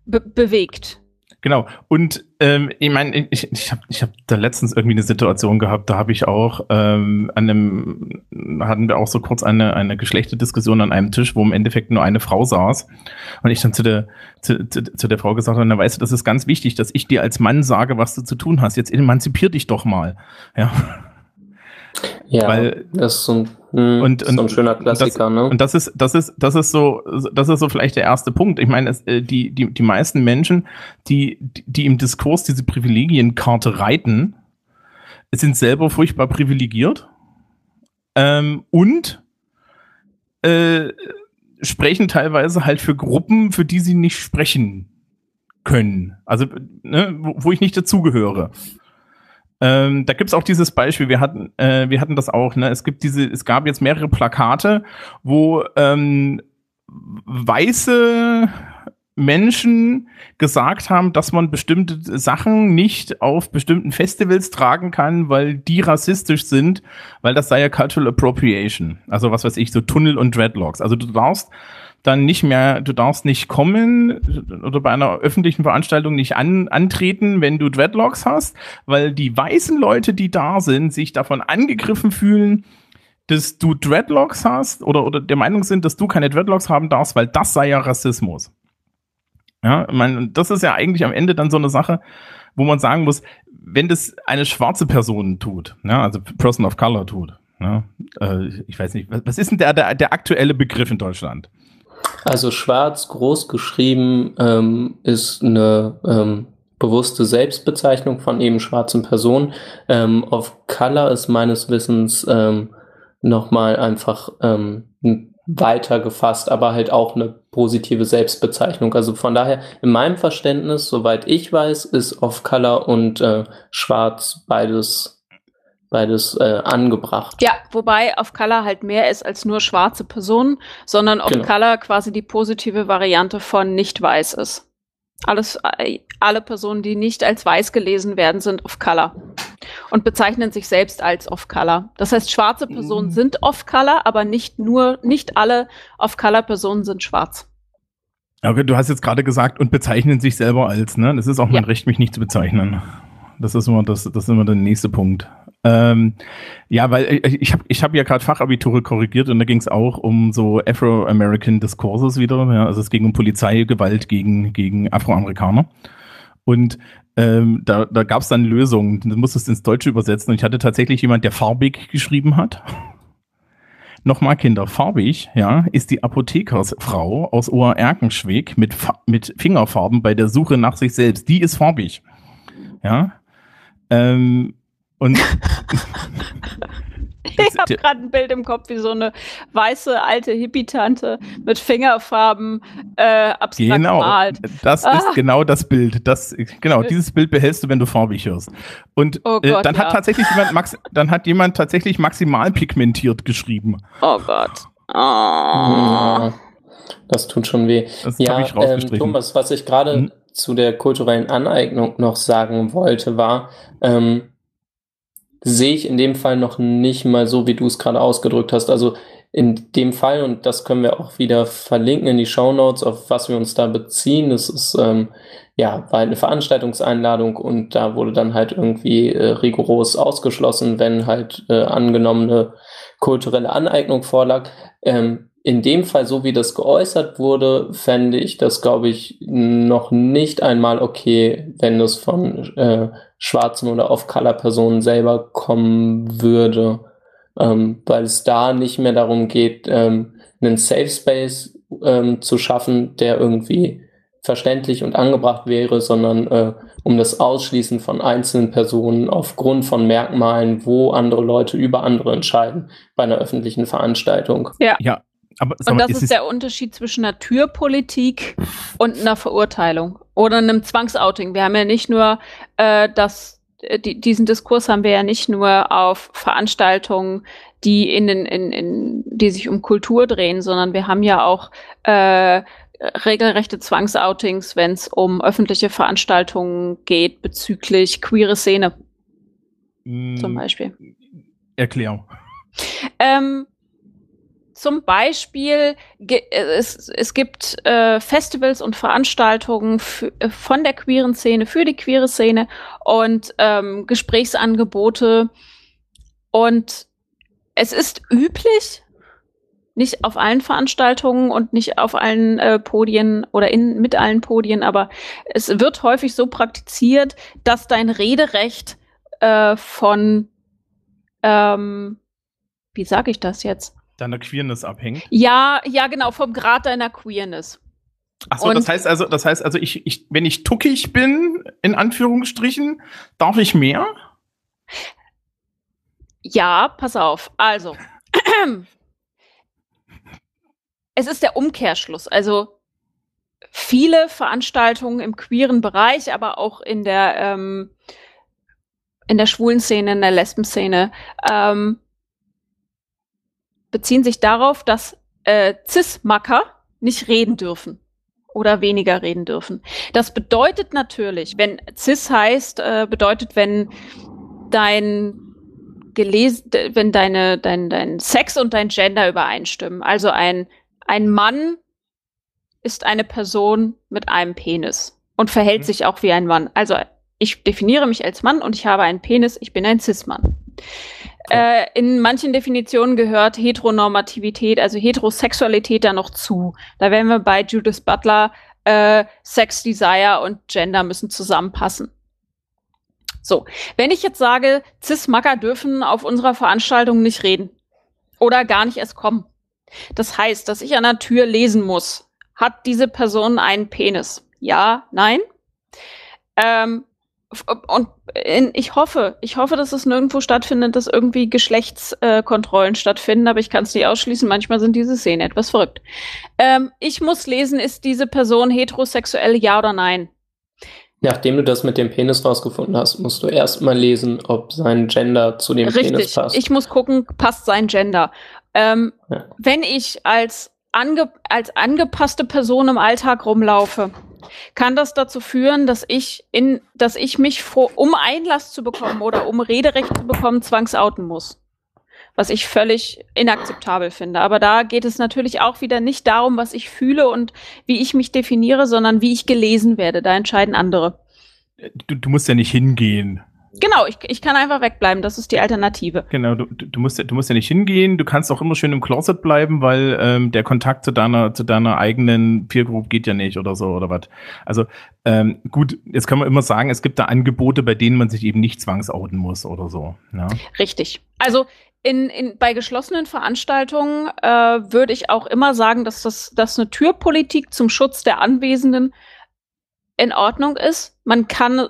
be bewegt. Genau. Und ähm, ich meine, ich, ich habe ich hab da letztens irgendwie eine Situation gehabt, da habe ich auch ähm, an einem, hatten wir auch so kurz eine, eine Geschlechterdiskussion an einem Tisch, wo im Endeffekt nur eine Frau saß. Und ich dann zu der, zu, zu, zu der Frau gesagt habe, na weißt du, das ist ganz wichtig, dass ich dir als Mann sage, was du zu tun hast. Jetzt emanzipier dich doch mal. Ja. Ja, Weil- das ist so ein, hm, Und- so ein und schöner Klassiker, das, ne? Und das ist, das ist, das ist so, das ist so vielleicht der erste Punkt. Ich meine, es, äh, die, die, die meisten Menschen, die, die- die im Diskurs diese Privilegienkarte reiten, sind selber furchtbar privilegiert ähm, und äh, sprechen teilweise halt für Gruppen, für die sie nicht sprechen können. Also, ne, wo, wo ich nicht dazugehöre. Ähm, da gibt's auch dieses Beispiel, wir hatten, äh, wir hatten das auch, ne? Es gibt diese, es gab jetzt mehrere Plakate, wo ähm, weiße Menschen gesagt haben, dass man bestimmte Sachen nicht auf bestimmten Festivals tragen kann, weil die rassistisch sind, weil das sei ja Cultural Appropriation. Also was weiß ich, so Tunnel und Dreadlocks. Also du darfst dann nicht mehr, du darfst nicht kommen oder bei einer öffentlichen Veranstaltung nicht an, antreten, wenn du Dreadlocks hast, weil die weißen Leute, die da sind, sich davon angegriffen fühlen, dass du Dreadlocks hast oder, oder der Meinung sind, dass du keine Dreadlocks haben darfst, weil das sei ja Rassismus. Ja, und das ist ja eigentlich am Ende dann so eine Sache, wo man sagen muss, wenn das eine schwarze Person tut, ja, also Person of Color tut, ja, äh, ich weiß nicht, was, was ist denn der, der, der aktuelle Begriff in Deutschland? Also schwarz groß geschrieben ähm, ist eine ähm, bewusste Selbstbezeichnung von eben schwarzen Personen. Ähm, auf Color ist meines Wissens ähm, nochmal einfach ähm, weiter gefasst, aber halt auch eine positive Selbstbezeichnung. Also von daher, in meinem Verständnis, soweit ich weiß, ist Off Color und äh, Schwarz beides beides äh, angebracht. Ja, wobei auf Color halt mehr ist als nur schwarze Personen, sondern auf Genau. Color quasi die positive Variante von nicht weiß ist. Alles, äh, alle Personen, die nicht als weiß gelesen werden, sind off Color und bezeichnen sich selbst als off Color. Das heißt, schwarze Personen Mhm. sind off Color, aber nicht nur, nicht alle off Color Personen sind schwarz. Okay, du hast jetzt gerade gesagt und bezeichnen sich selber als, ne? Das ist auch mein Ja. Recht, mich nicht zu bezeichnen. Das ist immer das, das ist immer der nächste Punkt. Ähm, ja, weil ich- ich habe ich hab ja gerade Fachabiture korrigiert und da ging es auch um so Afro-American Discourses wieder. Ja, also es ging um Polizeigewalt gegen, gegen Afroamerikaner. Und ähm, da, da gab es dann Lösungen. Du musstest ins Deutsche übersetzen und ich hatte tatsächlich jemand, der farbig geschrieben hat. Nochmal, Kinder, farbig, ja, ist die Apothekersfrau aus Oererkenschwick mit, mit Fingerfarben bei der Suche nach sich selbst. Die ist farbig. Ja. Ähm, und Ich habe gerade ein Bild im Kopf, wie so eine weiße alte Hippie-Tante mit Fingerfarben äh, abstrakt genau, malt. das Ah. ist genau das Bild. Das, genau, dieses Bild behältst du, wenn du farbig hörst. Und Oh äh, Gott, dann ja. hat tatsächlich jemand, max, dann hat jemand tatsächlich maximal pigmentiert geschrieben. Oh Gott. Oh. Das tut schon weh. Das Ja, habe ich ähm, rausgestrichen. Thomas, was ich gerade Hm? zu der kulturellen Aneignung noch sagen wollte, war, ähm, sehe ich in dem Fall noch nicht mal so, wie du es gerade ausgedrückt hast. Also in dem Fall, und das können wir auch wieder verlinken in die Show Notes, auf was wir uns da beziehen, das ist ähm, ja war eine Veranstaltungseinladung und da wurde dann halt irgendwie äh, rigoros ausgeschlossen, wenn halt äh, angenommene kulturelle Aneignung vorlag. Ähm, in dem Fall, so wie das geäußert wurde, fände ich das, glaube ich, noch nicht einmal okay, wenn das von äh, schwarzen oder Off-Color-Personen selber kommen würde, ähm, weil es da nicht mehr darum geht, ähm, einen Safe Space ähm, zu schaffen, der irgendwie verständlich und angebracht wäre, sondern äh, um das Ausschließen von einzelnen Personen aufgrund von Merkmalen, wo andere Leute über andere entscheiden bei einer öffentlichen Veranstaltung. ja, aber Und das es ist der Unterschied zwischen einer Türpolitik und einer Verurteilung oder einem Zwangsouting. Wir haben ja nicht nur äh, das, äh, die, diesen Diskurs haben wir ja nicht nur auf Veranstaltungen, die in den, in, in, die sich um Kultur drehen, sondern wir haben ja auch äh, regelrechte Zwangsoutings, wenn es um öffentliche Veranstaltungen geht bezüglich queere Szene Mm, zum Beispiel. Erklär. Ähm, zum Beispiel, äh, es, es gibt äh, Festivals und Veranstaltungen äh, von der queeren Szene für die queere Szene und ähm, Gesprächsangebote. Und es ist üblich, nicht auf allen Veranstaltungen und nicht auf allen äh, Podien oder in, mit allen Podien, aber es wird häufig so praktiziert, dass dein Rederecht äh, von, ähm, wie sage ich das jetzt? Deiner Queerness abhängt. Ja, ja, genau, vom Grad deiner Queerness. Achso, Und- das heißt also, das heißt also, ich, ich, wenn ich tuckig bin, in Anführungsstrichen, darf ich mehr? Ja, pass auf. Also, es ist der Umkehrschluss. Also, viele Veranstaltungen im queeren Bereich, aber auch in der, ähm, in der schwulen Szene, in der Lesben-Szene, ähm, beziehen sich darauf, dass äh, Cis-Macker nicht reden dürfen oder weniger reden dürfen. Das bedeutet natürlich, wenn Cis heißt, äh, bedeutet, wenn dein gelesen, wenn deine, dein, dein Sex und dein Gender übereinstimmen. Also ein, ein Mann ist eine Person mit einem Penis und verhält Mhm. sich auch wie ein Mann. Also ich definiere mich als Mann und ich habe einen Penis, ich bin ein Cis-Mann. Äh, in manchen Definitionen gehört Heteronormativität, also Heterosexualität da noch zu. Da wären wir bei Judith Butler, äh, Sex, Desire und Gender müssen zusammenpassen. So, wenn ich jetzt sage, Cis-Macker dürfen auf unserer Veranstaltung nicht reden oder gar nicht erst kommen. Das heißt, dass ich an der Tür lesen muss, hat diese Person einen Penis? Ja, nein? Ähm, und in, ich hoffe, ich hoffe, dass es nirgendwo stattfindet, dass irgendwie Geschlechtskontrollen stattfinden, aber ich kann es nicht ausschließen. Manchmal sind diese Szenen etwas verrückt. Ähm, ich muss lesen, ist diese Person heterosexuell, ja oder nein? Nachdem du das mit dem Penis rausgefunden hast, musst du erstmal lesen, ob sein Gender zu dem Penis Richtig. passt. Ich muss gucken, passt sein Gender. Ähm, Ja. Wenn ich als, ange als angepasste Person im Alltag rumlaufe, kann das dazu führen, dass ich in, dass ich mich vor, um Einlass zu bekommen oder um Rederecht zu bekommen, zwangsouten muss. Was ich völlig inakzeptabel finde. Aber da geht es natürlich auch wieder nicht darum, was ich fühle und wie ich mich definiere, sondern wie ich gelesen werde. Da entscheiden andere. Du, du musst ja nicht hingehen. Genau, ich, ich kann einfach wegbleiben. Das ist die Alternative. Genau, du, du, musst, ja- du musst ja nicht hingehen. Du kannst auch immer schön im Closet bleiben, weil ähm, der Kontakt zu deiner, zu deiner eigenen Peer Group geht ja nicht oder so oder was. Also ähm, gut, jetzt kann man immer sagen, es gibt da Angebote, bei denen man sich eben nicht zwangsouten muss oder so. Ja. Richtig. Also in, in, bei geschlossenen Veranstaltungen äh, würde ich auch immer sagen, dass das dass eine Türpolitik zum Schutz der Anwesenden in Ordnung ist. Man kann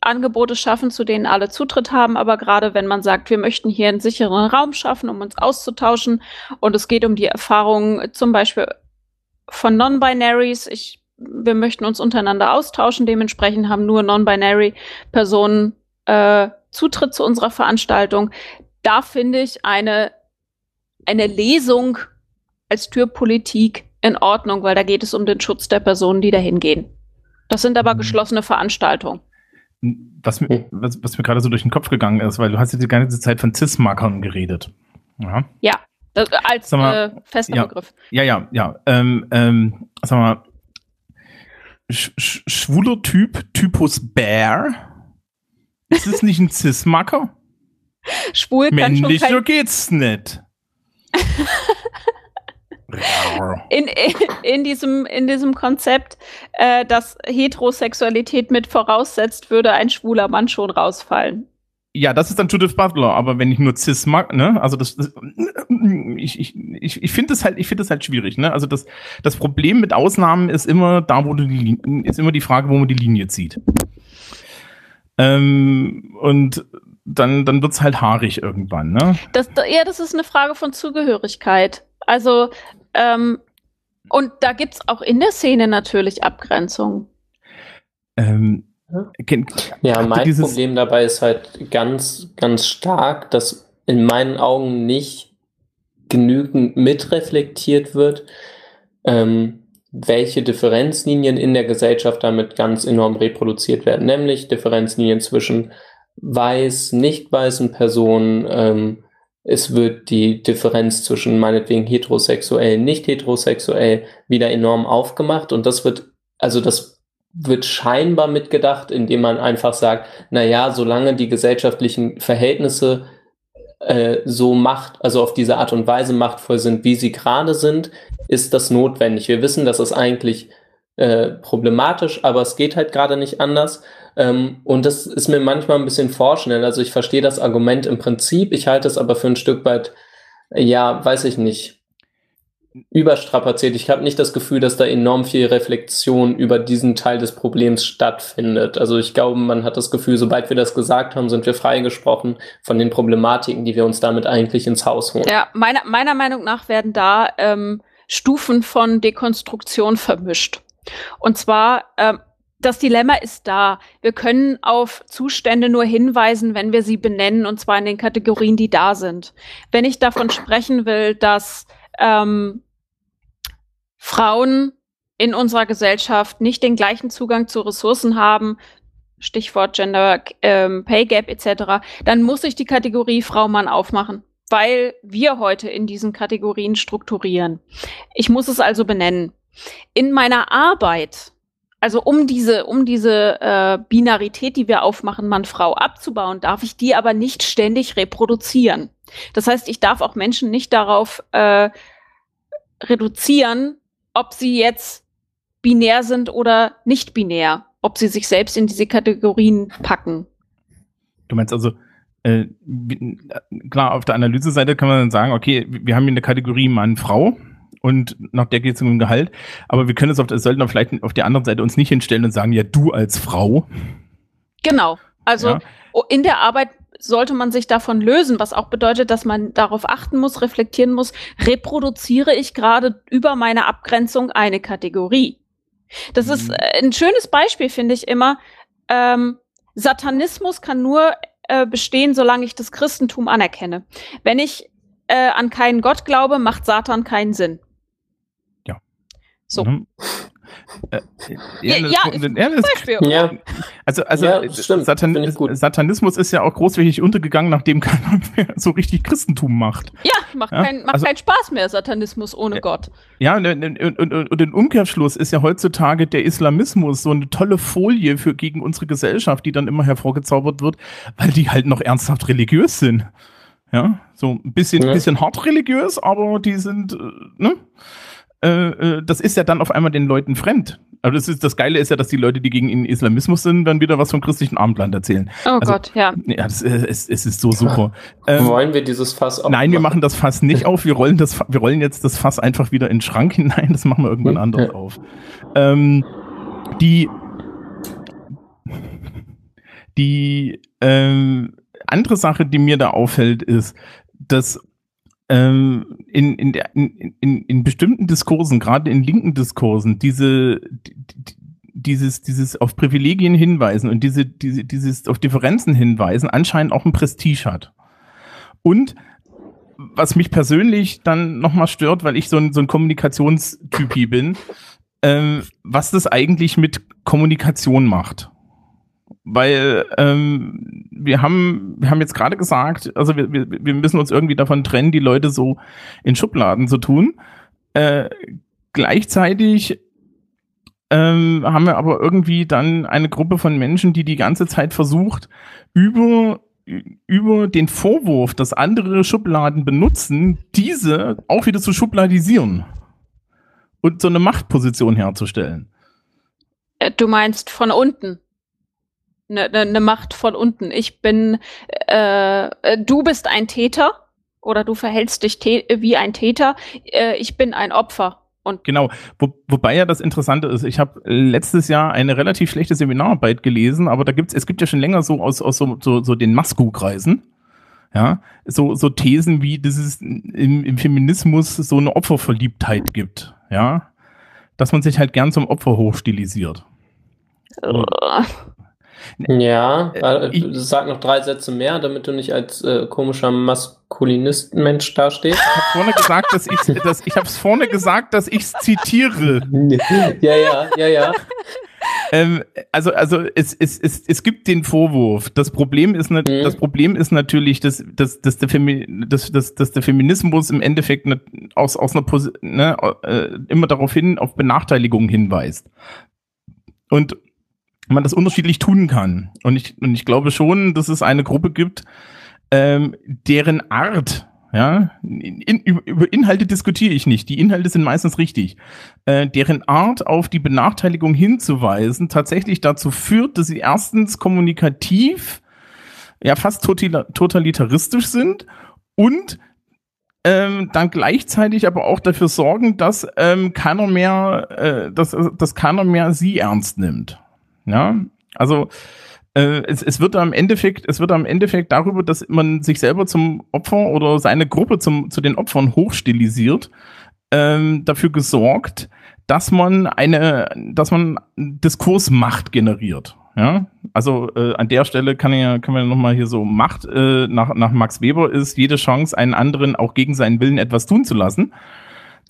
Angebote schaffen, zu denen alle Zutritt haben, aber gerade wenn man sagt, wir möchten hier einen sicheren Raum schaffen, um uns auszutauschen und es geht um die Erfahrungen zum Beispiel von Non-Binaries, ich, wir möchten uns untereinander austauschen, dementsprechend haben nur Non-Binary Personen äh, Zutritt zu unserer Veranstaltung. Da finde ich eine, eine Lesung als Türpolitik in Ordnung, weil da geht es um den Schutz der Personen, die dahin gehen. Das sind aber Mhm. geschlossene Veranstaltungen. Was, mir- was, was mir gerade so durch den Kopf gegangen ist, weil du hast jetzt die ganze Zeit von Cis-Markern geredet. Ja. Das, als mal, äh, fester ja. Begriff. Ja, ja, ja. Ähm, ähm, sag mal, sch sch schwuler Typ, Typus Bear. Ist es nicht ein Cis-Marker? Schwul kann schon Männlicher kein, geht's nicht. in, in, diesem, in diesem Konzept, äh, dass Heterosexualität mit voraussetzt, würde ein schwuler Mann schon rausfallen. ja, das ist dann Judith Butler, aber wenn ich nur cis mag, ne, also das, das ich, ich, ich, ich finde es halt, ich finde es halt schwierig, ne, also das, das Problem mit Ausnahmen ist immer da, wo du die, ist immer die Frage, wo man die Linie zieht. Ähm, und dann, dann wird's halt haarig irgendwann, ne? Das, da- ja, das ist eine Frage von Zugehörigkeit. Also, ähm, und da gibt's auch in der Szene natürlich Abgrenzungen. Ähm, kenn, Ja, mein Problem dabei ist halt ganz, ganz stark, dass in meinen Augen nicht genügend mitreflektiert wird, ähm, welche Differenzlinien in der Gesellschaft damit ganz enorm reproduziert werden, nämlich Differenzlinien zwischen weiß, nicht weißen Personen, ähm, es wird die Differenz zwischen meinetwegen heterosexuell, nicht heterosexuell wieder enorm aufgemacht und das wird, also das wird scheinbar mitgedacht, indem man einfach sagt, na ja, solange die gesellschaftlichen Verhältnisse äh, so macht, also auf diese Art und Weise machtvoll sind, wie sie gerade sind, ist das notwendig. Wir wissen, dass es eigentlich äh, problematisch, aber es geht halt gerade nicht anders. Ähm, und das ist mir manchmal ein bisschen vorschnell. Also ich verstehe das Argument im Prinzip, ich halte es aber für ein Stück weit, ja, weiß ich nicht, überstrapaziert. Ich habe nicht das Gefühl, dass da enorm viel Reflexion über diesen Teil des Problems stattfindet. Also ich glaube, man hat das Gefühl, sobald wir das gesagt haben, sind wir freigesprochen von den Problematiken, die wir uns damit eigentlich ins Haus holen. Ja, meiner, meiner Meinung nach werden da ähm, Stufen von Dekonstruktion vermischt. Und zwar, ähm, das Dilemma ist da. Wir können auf Zustände nur hinweisen, wenn wir sie benennen, und zwar in den Kategorien, die da sind. Wenn ich davon sprechen will, dass ähm, Frauen in unserer Gesellschaft nicht den gleichen Zugang zu Ressourcen haben, Stichwort Gender ähm, Pay Gap etc., dann muss ich die Kategorie Frau Mann aufmachen, weil wir heute in diesen Kategorien strukturieren. Ich muss es also benennen. In meiner Arbeit, also um diese, um diese äh, Binarität, die wir aufmachen, Mann-Frau abzubauen, darf ich die aber nicht ständig reproduzieren. Das heißt, ich darf auch Menschen nicht darauf äh, reduzieren, ob sie jetzt binär sind oder nicht binär, ob sie sich selbst in diese Kategorien packen. Du meinst also, äh, klar, auf der Analyseseite kann man dann sagen, okay, wir haben hier eine Kategorie Mann, Frau und nach der geht es um den Gehalt. Aber wir können es auf der, sollten vielleicht auf der anderen Seite uns nicht hinstellen und sagen, ja, du als Frau. Genau. Also ja. in der Arbeit sollte man sich davon lösen, was auch bedeutet, dass man darauf achten muss, reflektieren muss, reproduziere ich gerade über meine Abgrenzung eine Kategorie. Das mhm. ist äh, ein schönes Beispiel, finde ich immer. Ähm, Satanismus kann nur äh, bestehen, solange ich das Christentum anerkenne. Wenn ich äh, an keinen Gott glaube, macht Satan keinen Sinn. So. Mhm. Äh, ja, ja, ja, Beispiel. ja, Also, also ja, Satan Satanismus ist ja auch großflächig untergegangen, nachdem keiner mehr so richtig Christentum macht. Ja, macht, ja? Kein, macht also, keinen Spaß mehr, Satanismus ohne Gott. Ja, und, und, und, und im Umkehrschluss ist ja heutzutage der Islamismus so eine tolle Folie für gegen unsere Gesellschaft, die dann immer hervorgezaubert wird, weil die halt noch ernsthaft religiös sind. Ja, so ein bisschen, ja. bisschen hart religiös, aber die sind, äh, ne? Äh, äh, das ist ja dann auf einmal den Leuten fremd. Aber das, ist, das Geile ist ja, dass die Leute, die gegen den Islamismus sind, dann wieder was vom christlichen Abendland erzählen. Oh also, Gott, ja. Ja, das, es, es ist so super. Ähm, Wollen wir dieses Fass aufmachen? Nein, wir machen das Fass nicht auf. Wir rollen, das, wir rollen jetzt das Fass einfach wieder in den Schrank hinein. Das machen wir irgendwann anders auf. Ähm, die die ähm, andere Sache, die mir da auffällt, ist, dass ähm, in, in, der, in, in, in bestimmten Diskursen, gerade in linken Diskursen, diese, dieses, dieses auf Privilegien hinweisen und diese, diese, dieses auf Differenzen hinweisen anscheinend auch ein Prestige hat. Und was mich persönlich dann nochmal stört, weil ich so ein, so ein Kommunikationstypi bin, ähm, was das eigentlich mit Kommunikation macht weil ähm, wir haben wir haben jetzt gerade gesagt, also wir, wir, wir müssen uns irgendwie davon trennen, die Leute so in Schubladen zu tun. Äh, gleichzeitig ähm, haben wir aber irgendwie dann eine Gruppe von Menschen, die die ganze Zeit versucht, über über den Vorwurf, dass andere Schubladen benutzen, diese auch wieder zu schubladisieren und so eine Machtposition herzustellen. Äh, du meinst von unten? Eine, eine ne Macht von unten. Ich bin, äh, äh, du bist ein Täter oder du verhältst dich wie ein Täter. Äh, ich bin ein Opfer. Und genau, Wo, wobei ja das Interessante ist, ich habe letztes Jahr eine relativ schlechte Seminararbeit gelesen, aber da gibt's, es gibt ja schon länger so aus, aus so, so, so den Masku-Kreisen, ja, so, so Thesen wie, dass es im, im Feminismus so eine Opferverliebtheit gibt, ja, dass man sich halt gern zum Opfer hochstilisiert. Und, ja, äh, ich, sag noch drei Sätze mehr, damit du nicht als äh, komischer Maskulinisten-Mensch dastehst. Ich habe vorne gesagt, dass ich dass, ich habe vorne gesagt, dass ich zitiere. Ja, ja, ja, ja. ähm, also, also es, es, es, es gibt den Vorwurf. Das Problem ist, ne, mhm. das Problem ist natürlich, dass, dass, dass, der Femi dass, dass, dass der Feminismus im Endeffekt ne, aus, aus einer Pos ne, äh, immer darauf hin, auf Benachteiligung hinweist. Und man das unterschiedlich tun kann. Und ich, und ich glaube schon, dass es eine Gruppe gibt, ähm, deren Art, ja, in, über Inhalte diskutiere ich nicht. Die Inhalte sind meistens richtig. Äh, deren Art, auf die Benachteiligung hinzuweisen, tatsächlich dazu führt, dass sie erstens kommunikativ, ja, fast totalitaristisch sind und ähm, dann gleichzeitig aber auch dafür sorgen, dass ähm, keiner mehr, äh, dass, dass keiner mehr sie ernst nimmt. Ja, also äh, es, es wird am Endeffekt, es wird am Endeffekt darüber, dass man sich selber zum Opfer oder seine Gruppe zum, zu den Opfern hochstilisiert, ähm, dafür gesorgt, dass man eine, dass man Diskursmacht generiert. Ja, also äh, an der Stelle kann ja, kann man nochmal hier so Macht äh, nach, nach Max Weber ist jede Chance, einen anderen auch gegen seinen Willen etwas tun zu lassen.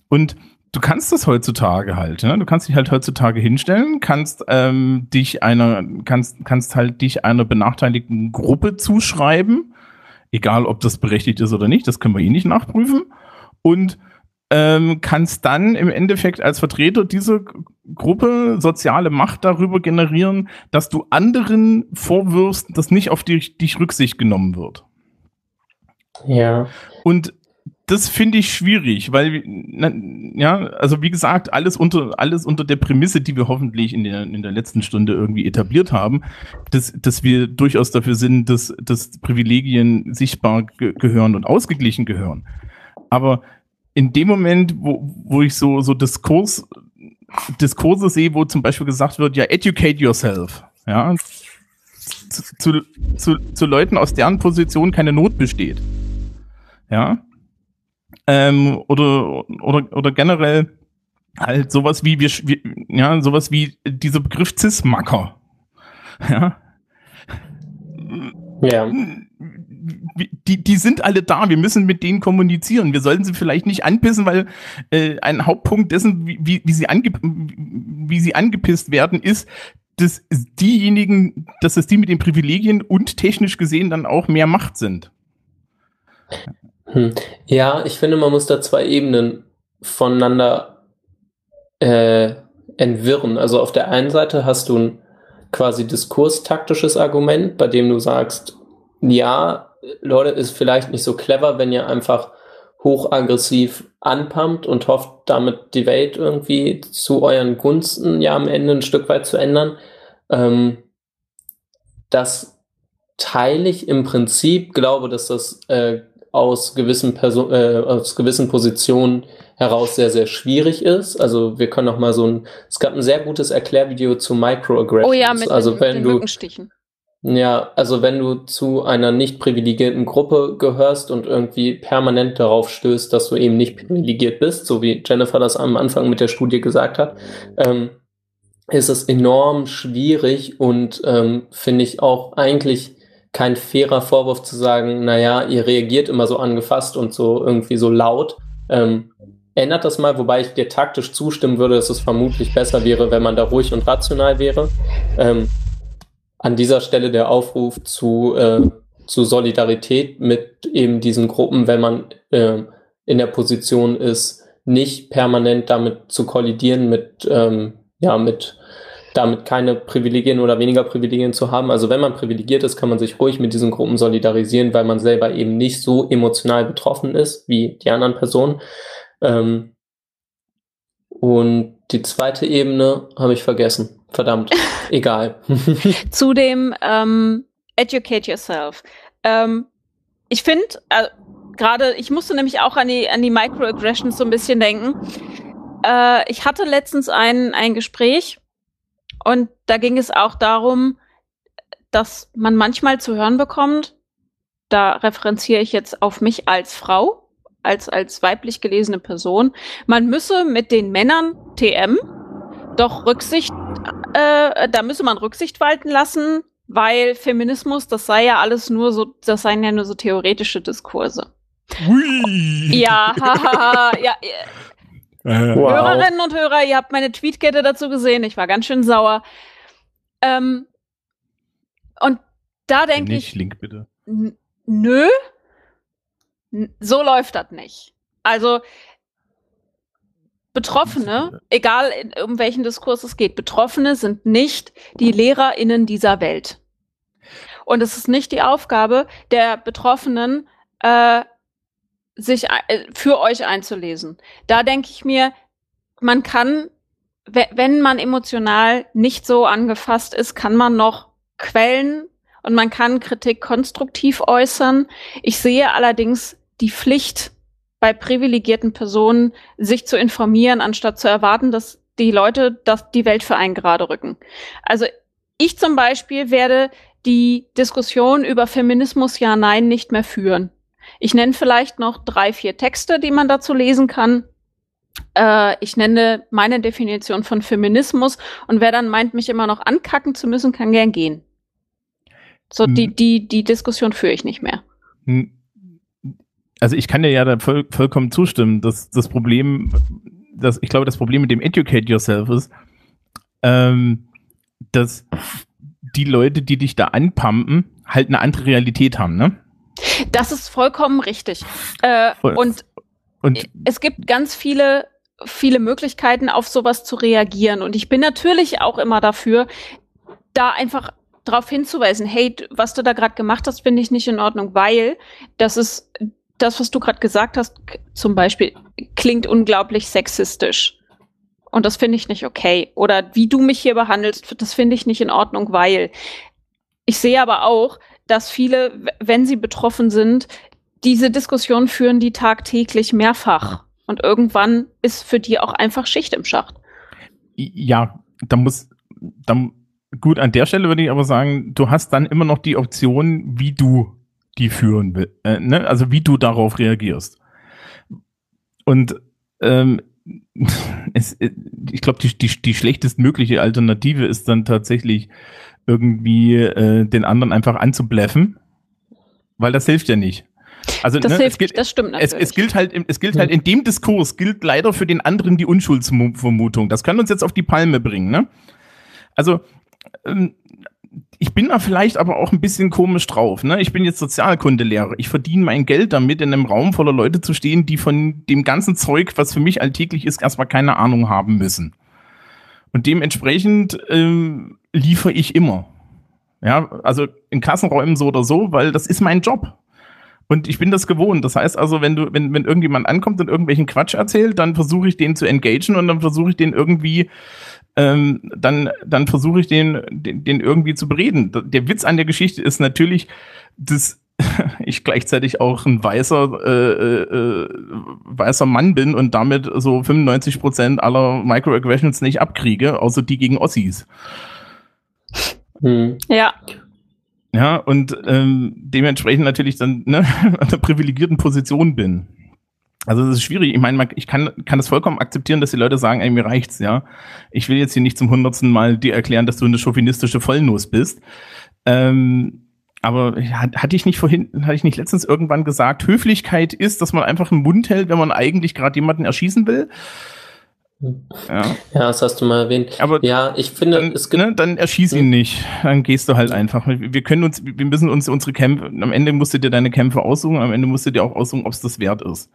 Und du kannst das heutzutage halt, ne? Du kannst dich halt heutzutage hinstellen, kannst ähm, dich einer, kannst, kannst halt dich einer benachteiligten Gruppe zuschreiben, egal ob das berechtigt ist oder nicht, das können wir eh nicht nachprüfen. Und ähm, kannst dann im Endeffekt als Vertreter dieser Gruppe soziale Macht darüber generieren, dass du anderen vorwirfst, dass nicht auf dich, dich Rücksicht genommen wird. Ja. Und das finde ich schwierig, weil, na, ja, also wie gesagt, alles unter, alles unter der Prämisse, die wir hoffentlich in der, in der letzten Stunde irgendwie etabliert haben, dass, dass wir durchaus dafür sind, dass, dass Privilegien sichtbar ge gehören und ausgeglichen gehören. Aber in dem Moment, wo, wo ich so, so Diskurs, Diskurse sehe, wo zum Beispiel gesagt wird, ja, educate yourself, ja, zu, zu, zu, zu Leuten, aus deren Position keine Not besteht. Ja, ähm, oder, oder, oder generell halt sowas wie, wir, wir, ja, sowas wie dieser Begriff Cis-Macker. Ja. Ja. Die, die sind alle da, wir müssen mit denen kommunizieren. Wir sollten sie vielleicht nicht anpissen, weil äh, ein Hauptpunkt dessen, wie, wie, wie, sie ange, wie sie angepisst werden, ist, dass diejenigen, dass es die mit den Privilegien und technisch gesehen dann auch mehr Macht sind. Hm. Ja, ich finde, man muss da zwei Ebenen voneinander äh, entwirren. Also auf der einen Seite hast du ein quasi diskurstaktisches Argument, bei dem du sagst, ja, Leute, ist vielleicht nicht so clever, wenn ihr einfach hochaggressiv anpumpt und hofft, damit die Welt irgendwie zu euren Gunsten ja am Ende ein Stück weit zu ändern. Ähm, das teile ich im Prinzip, glaube, dass das äh, aus gewissen, Person, äh, aus gewissen Positionen heraus sehr, sehr schwierig ist. Also wir können noch mal so ein, es gab ein sehr gutes Erklärvideo zu Microaggressions. Oh ja, mit, also den, wenn mit du, Mückenstichen. Ja, also wenn du zu einer nicht privilegierten Gruppe gehörst und irgendwie permanent darauf stößt, dass du eben nicht privilegiert bist, so wie Jennifer das am Anfang mit der Studie gesagt hat, ähm, ist es enorm schwierig und ähm, finde ich auch eigentlich kein fairer Vorwurf zu sagen, naja, ihr reagiert immer so angefasst und so irgendwie so laut. Ähm, ändert das mal, wobei ich dir taktisch zustimmen würde, dass es vermutlich besser wäre, wenn man da ruhig und rational wäre. Ähm, an dieser Stelle der Aufruf zu, äh, zu Solidarität mit eben diesen Gruppen, wenn man äh, in der Position ist, nicht permanent damit zu kollidieren mit, ähm, ja, mit damit keine Privilegien oder weniger Privilegien zu haben. Also wenn man privilegiert ist, kann man sich ruhig mit diesen Gruppen solidarisieren, weil man selber eben nicht so emotional betroffen ist wie die anderen Personen. Ähm und die zweite Ebene habe ich vergessen. Verdammt, egal. Zu dem ähm, Educate Yourself. Ähm, ich finde, äh, gerade, ich musste nämlich auch an die, an die Microaggressions so ein bisschen denken. Äh, ich hatte letztens ein, ein Gespräch und da ging es auch darum, dass man manchmal zu hören bekommt, da referenziere ich jetzt auf mich als Frau, als, als weiblich gelesene Person, man müsse mit den Männern TM doch Rücksicht, äh, da müsse man Rücksicht walten lassen, weil Feminismus, das sei ja alles nur so, das seien ja nur so theoretische Diskurse. Hui. Ja, haha, ja, Wow. Hörerinnen und Hörer, ihr habt meine Tweetkette dazu gesehen. Ich war ganz schön sauer. Ähm, und da denke ich, Link bitte. Nö, N- so läuft das nicht. Also Betroffene, egal in, um welchen Diskurs es geht, Betroffene sind nicht die LehrerInnen dieser Welt. Und es ist nicht die Aufgabe der Betroffenen, äh, sich äh, für euch einzulesen. Da denke ich mir, man kann, we- wenn man emotional nicht so angefasst ist, kann man noch Quellen und man kann Kritik konstruktiv äußern. Ich sehe allerdings die Pflicht bei privilegierten Personen, sich zu informieren, anstatt zu erwarten, dass die Leute das, die Welt für einen gerade rücken. Also ich zum Beispiel werde die Diskussion über Feminismus ja, nein nicht mehr führen. Ich nenne vielleicht noch drei, vier Texte, die man dazu lesen kann. Äh, ich nenne meine Definition von Feminismus und wer dann meint, mich immer noch ankacken zu müssen, kann gern gehen. So, die, Mhm. die, die Diskussion führe ich nicht mehr. Hm. Also ich kann dir ja da voll, vollkommen zustimmen. dass das Problem, das, ich glaube, das Problem mit dem Educate Yourself ist, ähm, dass die Leute, die dich da anpumpen, halt eine andere Realität haben, ne? Das ist vollkommen richtig. Äh, Voll. und Und es gibt ganz viele, viele Möglichkeiten, auf sowas zu reagieren. Und ich bin natürlich auch immer dafür, da einfach darauf hinzuweisen, hey, was du da gerade gemacht hast, finde ich nicht in Ordnung, weil das ist das, was du gerade gesagt hast, zum Beispiel, klingt unglaublich sexistisch. Und das finde ich nicht okay. Oder wie du mich hier behandelst, das finde ich nicht in Ordnung, weil. Ich sehe aber auch, dass viele, wenn sie betroffen sind, diese Diskussion führen die tagtäglich mehrfach. Und irgendwann ist für die auch einfach Schicht im Schacht. ja, da muss, dann, gut, an der Stelle würde ich aber sagen, du hast dann immer noch die Option, wie du die führen willst, äh, ne? also wie du darauf reagierst. Und ähm, es, äh, ich glaube, die, die, die schlechtestmögliche Alternative ist dann tatsächlich irgendwie äh, den anderen einfach anzubleffen, weil das hilft ja nicht. Also Das ne, es hilft gilt, nicht, das stimmt es, natürlich. es gilt halt, es gilt halt in dem Diskurs gilt leider für den anderen die Unschuldsvermutung. Das kann uns jetzt auf die Palme bringen, ne? Also ähm, ich bin da vielleicht aber auch ein bisschen komisch drauf. Ne? Ich bin jetzt Sozialkundelehrer. Ich verdiene mein Geld damit, in einem Raum voller Leute zu stehen, die von dem ganzen Zeug, was für mich alltäglich ist, erstmal keine Ahnung haben müssen. Und dementsprechend ähm, liefere ich immer. Ja, also in Klassenräumen so oder so, weil das ist mein Job. Und ich bin das gewohnt. Das heißt also, wenn du, wenn, wenn irgendjemand ankommt und irgendwelchen Quatsch erzählt, dann versuche ich den zu engagen und dann versuche ich den irgendwie, ähm, dann, dann versuche ich den, den, den irgendwie zu bereden. Der Witz an der Geschichte ist natürlich, dass ich gleichzeitig auch ein weißer, äh, äh, weißer Mann bin und damit so 95 Prozent aller Microaggressions nicht abkriege, außer die gegen Ossis. Hm. Ja, Ja, und ähm, dementsprechend natürlich dann ne, an einer privilegierten Position bin. Also das ist schwierig. Ich meine, man- ich kann, kann das vollkommen akzeptieren, dass die Leute sagen, ey, mir reicht's, ja. Ich will jetzt hier nicht zum hundertsten Mal dir erklären, dass du eine chauvinistische Vollnuss bist. Ähm, aber hat, hatte ich nicht vorhin, hatte ich nicht letztens irgendwann gesagt, Höflichkeit ist, dass man einfach den Mund hält, wenn man eigentlich gerade jemanden erschießen will? Ja, Ja, das hast du mal erwähnt. aber Ja, ich finde, dann, es gibt. ne, dann erschieß ihn nicht. Dann gehst du halt einfach. Wir wir können uns, wir müssen uns unsere Kämpfe, am Ende musst du dir deine Kämpfe aussuchen, am Ende musst du dir auch aussuchen, ob es das wert ist.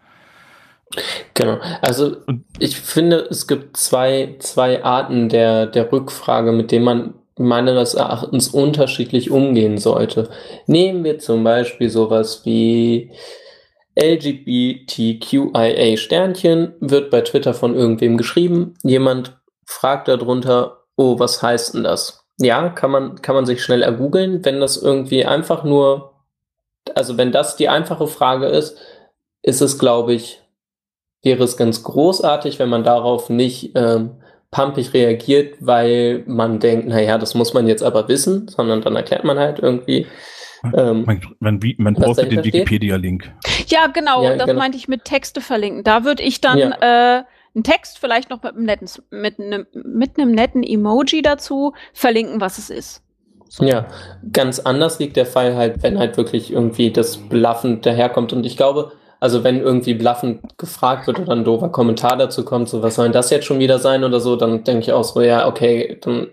Genau. Also Und- ich finde, es gibt zwei, zwei Arten der, der Rückfrage, mit denen man meines Erachtens unterschiedlich umgehen sollte. Nehmen wir zum Beispiel sowas wie LGBTQIA Sternchen, wird bei Twitter von irgendwem geschrieben. Jemand fragt darunter, oh, was heißt denn das? Ja, kann man, kann man sich schnell ergoogeln, wenn das irgendwie einfach nur, also wenn das die einfache Frage ist, ist es, glaube ich, wäre es ganz großartig, wenn man darauf nicht ähm, pumpig reagiert, weil man denkt, naja, das muss man jetzt aber wissen, sondern dann erklärt man halt irgendwie. Ähm, Man, man, man postet den? Wikipedia-Link. ja, genau, Ja, das genau. meinte ich mit Texte verlinken. Da würde ich dann Ja. äh, einen Text vielleicht noch mit einem netten, mit einem, mit einem netten Emoji dazu verlinken, was es ist. So. Ja, ganz anders liegt der Fall halt, wenn halt wirklich irgendwie das bluffend daherkommt. Und ich glaube, also wenn irgendwie bluffend gefragt wird oder ein doofer Kommentar dazu kommt, so was soll denn das jetzt schon wieder sein oder so, dann denke ich auch so, ja, okay, dann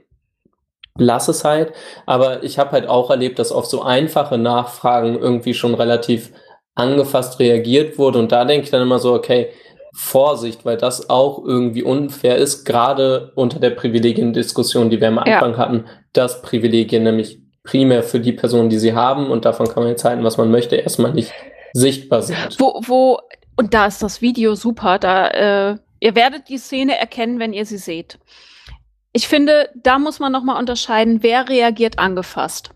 lass es halt. Aber ich habe halt auch erlebt, dass auf so einfache Nachfragen irgendwie schon relativ angefasst reagiert wurde. Und da denke ich dann immer so, okay, Vorsicht, weil das auch irgendwie unfair ist, gerade unter der Privilegiendiskussion, die wir am Anfang ja. hatten, dass Privilegien nämlich primär für die Personen, die sie haben, und davon kann man jetzt halten, was man möchte, erstmal nicht sichtbar sind. Wo, wo, und da ist das Video super, da, äh, ihr werdet die Szene erkennen, wenn ihr sie seht. Ich finde, da muss man nochmal unterscheiden, wer reagiert angefasst.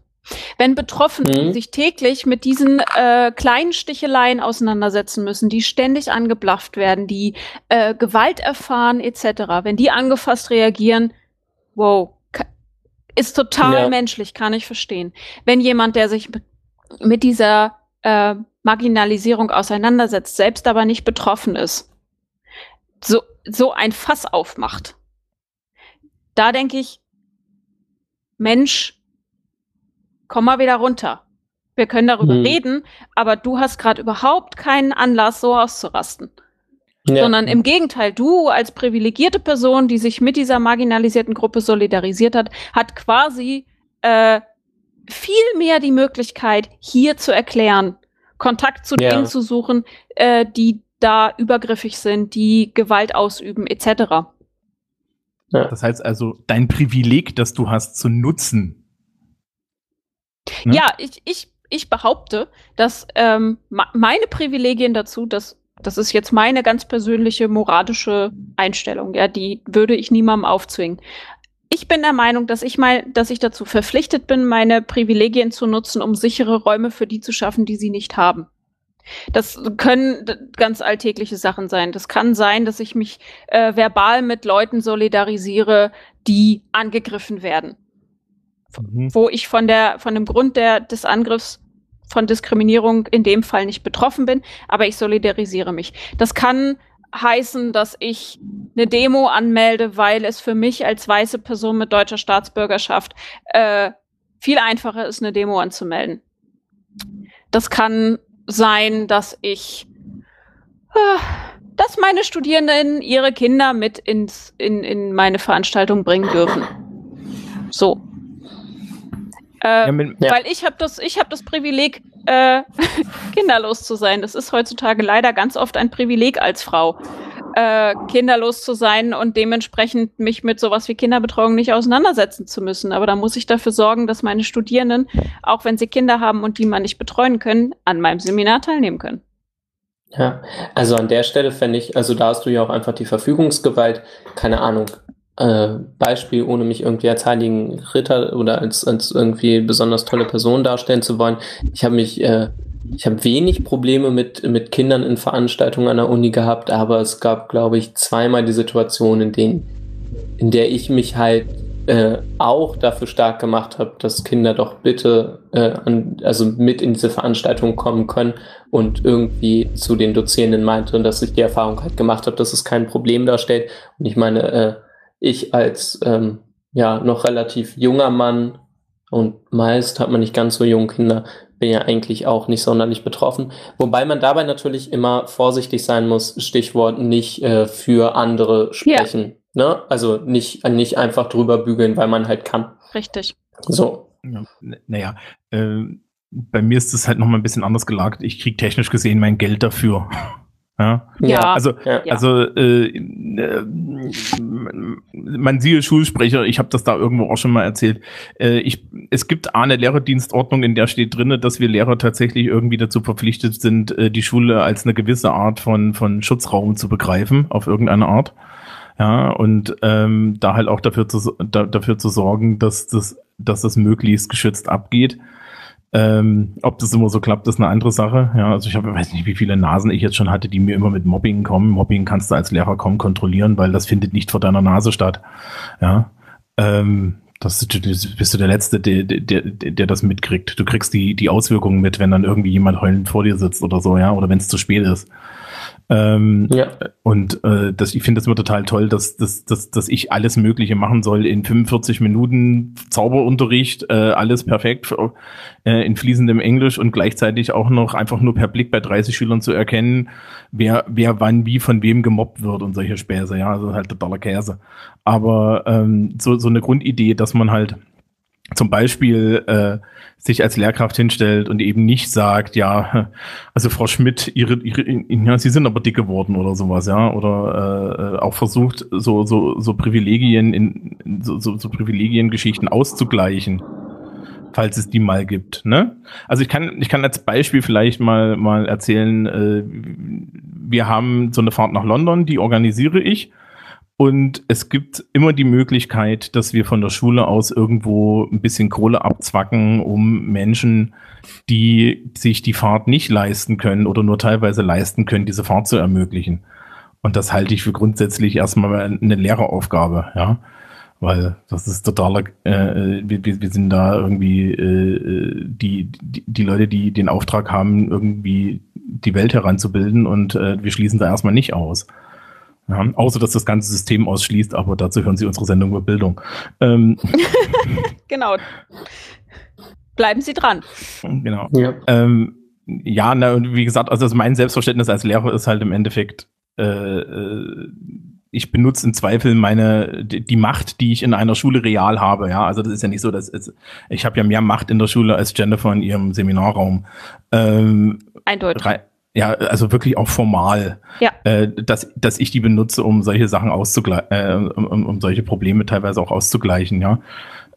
Wenn Betroffene mhm. sich täglich mit diesen äh, kleinen Sticheleien auseinandersetzen müssen, die ständig angeblafft werden, die äh, Gewalt erfahren etc., wenn die angefasst reagieren, wow, ist total ja. menschlich, kann ich verstehen. Wenn jemand, der sich mit dieser äh, Marginalisierung auseinandersetzt, selbst aber nicht betroffen ist, so, so ein Fass aufmacht, da denke ich, Mensch, komm mal wieder runter. Wir können darüber hm. reden, aber du hast gerade überhaupt keinen Anlass, so auszurasten. Ja. Sondern im Gegenteil, du als privilegierte Person, die sich mit dieser marginalisierten Gruppe solidarisiert hat, hat quasi äh, viel mehr die Möglichkeit, hier zu erklären, Kontakt zu ja. denen zu suchen, äh, die da übergriffig sind, die Gewalt ausüben, etc. Ja. Das heißt also, dein Privileg, das du hast, zu nutzen, Ne? Ja, ich, ich, ich behaupte, dass ähm, meine Privilegien dazu, dass das ist jetzt meine ganz persönliche moralische Einstellung, ja, die würde ich niemandem aufzwingen. Ich bin der Meinung, dass ich mal, dass ich dazu verpflichtet bin, meine Privilegien zu nutzen, um sichere Räume für die zu schaffen, die sie nicht haben. Das können ganz alltägliche Sachen sein. Das kann sein, dass ich mich äh, verbal mit Leuten solidarisiere, die angegriffen werden mhm. wo ich von der, von dem Grund der, des Angriffs von Diskriminierung in dem Fall nicht betroffen bin, aber ich solidarisiere mich. Das kann heißen, dass ich eine Demo anmelde, weil es für mich als weiße Person mit deutscher Staatsbürgerschaft äh, viel einfacher ist, eine Demo anzumelden. Das kann sein, dass ich, äh, dass meine Studierenden ihre Kinder mit ins, in, in meine Veranstaltung bringen dürfen. So. Äh, ja, mit, ja. Weil ich habe das, ich habe das Privileg, äh, kinderlos zu sein. Das ist heutzutage leider ganz oft ein Privileg als Frau, äh, kinderlos zu sein und dementsprechend mich mit sowas wie Kinderbetreuung nicht auseinandersetzen zu müssen. Aber da muss ich dafür sorgen, dass meine Studierenden, auch wenn sie Kinder haben und die man nicht betreuen können, an meinem Seminar teilnehmen können. Ja, also an der Stelle fände ich, also da hast du ja auch einfach die Verfügungsgewalt, keine Ahnung, äh, Beispiel, ohne mich irgendwie als heiligen Ritter oder als, als irgendwie besonders tolle Person darstellen zu wollen. Ich habe mich, äh, ich habe wenig Probleme mit, mit Kindern in Veranstaltungen an der Uni gehabt, aber es gab, glaube ich, zweimal die Situation, in denen, in der ich mich halt äh, auch dafür stark gemacht habe, dass Kinder doch bitte äh, an, also mit in diese Veranstaltung kommen können und irgendwie zu den Dozierenden meinte, dass ich die Erfahrung halt gemacht habe, dass es kein Problem darstellt. Und ich meine, äh, ich als ähm, ja noch relativ junger Mann und meist hat man nicht ganz so junge Kinder, bin ja eigentlich auch nicht sonderlich betroffen. Wobei man dabei natürlich immer vorsichtig sein muss, Stichwort nicht äh, für andere sprechen. Ja. Ne? Also nicht, nicht einfach drüber bügeln, weil man halt kann. Richtig. So. Ja, naja, äh, bei mir ist es halt nochmal ein bisschen anders gelagert. Ich kriege technisch gesehen mein Geld dafür. Ja, ja. also, ja. also äh, äh, man siehe Schulsprecher, ich habe das da irgendwo auch schon mal erzählt. Äh, ich, es gibt eine Lehrerdienstordnung, in der steht drinne, dass wir Lehrer tatsächlich irgendwie dazu verpflichtet sind, äh, die Schule als eine gewisse Art von, von Schutzraum zu begreifen, auf irgendeine Art. Ja, und ähm, da halt auch dafür zu, da, dafür zu sorgen, dass das, dass das möglichst geschützt abgeht. Ähm, ob das immer so klappt, ist eine andere Sache. Ja, also ich habe, weiß nicht, wie viele Nasen ich jetzt schon hatte, die mir immer mit Mobbing kommen. Mobbing kannst du als Lehrer kaum kontrollieren, weil das findet nicht vor deiner Nase statt. Ja, ähm, das, das bist du der Letzte, der, der, der das mitkriegt. Du kriegst die, die Auswirkungen mit, wenn dann irgendwie jemand heulend vor dir sitzt oder so, ja, oder wenn es zu spät ist. Ähm, ja. Und äh, das, ich finde das immer total toll, dass, dass, dass, dass ich alles Mögliche machen soll in 45 Minuten Zauberunterricht, äh, alles perfekt äh, in fließendem Englisch und gleichzeitig auch noch einfach nur per Blick bei 30 Schülern zu erkennen, wer, wer wann wie von wem gemobbt wird und solche Späße. Ja, also halt totaler Käse. Aber ähm, so, so eine Grundidee, dass man halt zum Beispiel äh, sich als Lehrkraft hinstellt und eben nicht sagt, ja, also Frau Schmidt, ihre, ihre, ja, Sie sind aber dick geworden oder sowas, ja, oder äh, auch versucht, so so so Privilegien in so, so, so Privilegiengeschichten auszugleichen, falls es die mal gibt, ne? Also ich kann ich kann als Beispiel vielleicht mal mal erzählen, äh, wir haben so eine Fahrt nach London, die organisiere ich und es gibt immer die Möglichkeit, dass wir von der Schule aus irgendwo ein bisschen Kohle abzwacken, um Menschen, die sich die Fahrt nicht leisten können oder nur teilweise leisten können, diese Fahrt zu ermöglichen. Und das halte ich für grundsätzlich erstmal eine Lehreraufgabe, ja. Weil das ist totaler, äh, wir, wir sind da irgendwie äh, die, die, die Leute, die den Auftrag haben, irgendwie die Welt heranzubilden und äh, wir schließen da erstmal nicht aus. Ja, außer dass das ganze System ausschließt, aber dazu hören Sie unsere Sendung über Bildung. Ähm, genau. Bleiben Sie dran. Genau. Ja, ähm, ja na, und wie gesagt, also mein Selbstverständnis als Lehrer ist halt im Endeffekt, äh, äh, ich benutze im Zweifel meine die Macht, die ich in einer Schule real habe. Ja, also das ist ja nicht so, dass es, ich habe ja mehr Macht in der Schule als Jennifer in ihrem Seminarraum. Ähm, Eindeutig ja, also wirklich auch formal, ja. äh, dass, dass ich die benutze, um solche Sachen auszugleichen, äh, um, um solche Probleme teilweise auch auszugleichen, ja.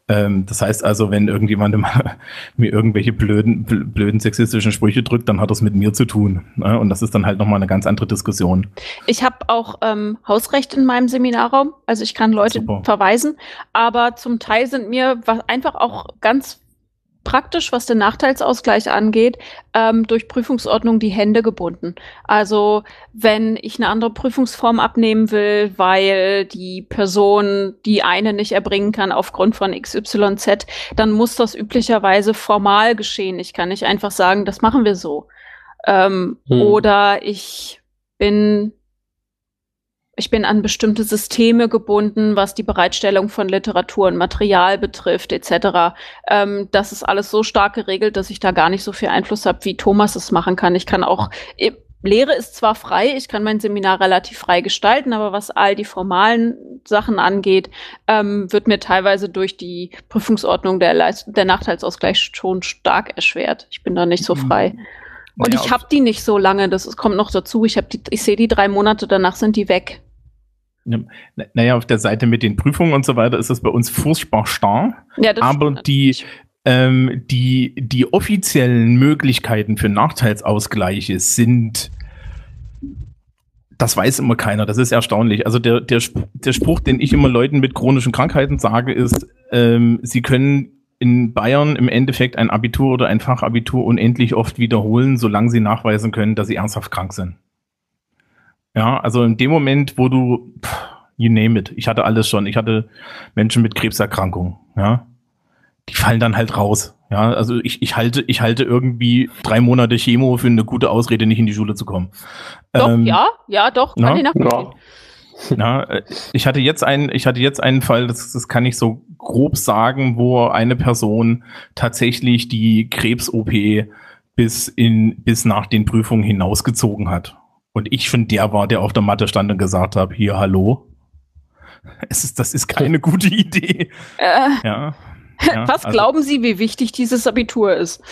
Ähm, das heißt also, wenn irgendjemand mir irgendwelche blöden, blöden sexistischen Sprüche drückt, dann hat das mit mir zu tun. Ne? Und das ist dann halt nochmal eine ganz andere Diskussion. Ich habe auch ähm, Hausrecht in meinem Seminarraum, also ich kann Leute Super. verweisen, aber zum Teil sind mir einfach auch ganz praktisch, was den Nachteilsausgleich angeht, ähm, durch Prüfungsordnung die Hände gebunden. Also wenn ich eine andere Prüfungsform abnehmen will, weil die Person die eine nicht erbringen kann aufgrund von XYZ, dann muss das üblicherweise formal geschehen. Ich kann nicht einfach sagen, das machen wir so. Ähm, hm. Oder ich bin ich bin an bestimmte Systeme gebunden, was die Bereitstellung von Literatur und Material betrifft, etc. Ähm, das ist alles so stark geregelt, dass ich da gar nicht so viel Einfluss habe, wie Thomas es machen kann. Ich kann auch Lehre ist zwar frei, ich kann mein Seminar relativ frei gestalten, aber was all die formalen Sachen angeht, ähm, wird mir teilweise durch die Prüfungsordnung der, Leist der Nachteilsausgleich schon stark erschwert. Ich bin da nicht so mhm. frei. Und naja, ich habe die nicht so lange, das kommt noch dazu. Ich habe die, ich sehe die drei Monate, danach sind die weg. Naja, auf der Seite mit den Prüfungen und so weiter ist es bei uns furchtbar starr. Ja, das aber die, ähm, die, die offiziellen Möglichkeiten für Nachteilsausgleiche sind, das weiß immer keiner, das ist erstaunlich. Also der, der, der Spruch, den ich immer Leuten mit chronischen Krankheiten sage, ist, ähm, sie können in Bayern im Endeffekt ein Abitur oder ein Fachabitur unendlich oft wiederholen, solange sie nachweisen können, dass sie ernsthaft krank sind. Ja, also in dem Moment, wo du, you name it, ich hatte alles schon. Ich hatte Menschen mit Krebserkrankungen, ja. Die fallen dann halt raus. Ja, also ich, ich halte, ich halte irgendwie drei Monate Chemo für eine gute Ausrede, nicht in die Schule zu kommen. Doch, ähm, ja, ja, doch, kann na, ich nachvollziehen. Na, äh, ich hatte jetzt einen, ich hatte jetzt einen Fall, das, das kann ich so grob sagen, wo eine Person tatsächlich die Krebs-OP bis in, bis nach den Prüfungen hinausgezogen hat. Und ich schon der war, der auf der Matte stand und gesagt habe, hier, hallo. Es ist, das ist keine gute Idee. Äh, ja, ja, was also, glauben Sie, wie wichtig dieses Abitur ist?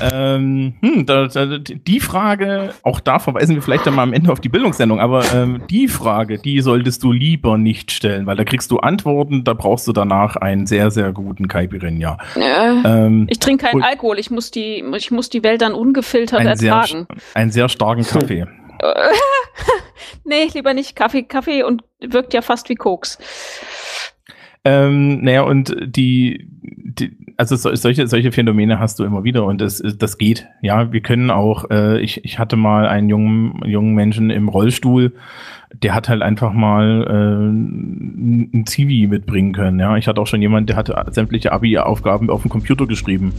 Ähm, hm, da, da, die Frage, auch da verweisen wir vielleicht dann mal am Ende auf die Bildungssendung, aber ähm, die Frage, die solltest du lieber nicht stellen, weil da kriegst du Antworten, da brauchst du danach einen sehr, sehr guten Caipirinha. Äh, ähm, ich trinke keinen Alkohol, ich muss die, ich muss die Welt dann ungefiltert ein ertragen. Sehr, einen sehr starken Kaffee. nee, lieber nicht Kaffee. Kaffee und wirkt ja fast wie Koks. Ähm, naja, und die, die also so, solche, solche Phänomene hast du immer wieder und das, das geht. Ja, wir können auch, äh, ich, ich hatte mal einen jungen, jungen Menschen im Rollstuhl, der hat halt einfach mal äh, ein Zivi mitbringen können. Ja, ich hatte auch schon jemand, der hatte sämtliche Abi-Aufgaben auf dem Computer geschrieben.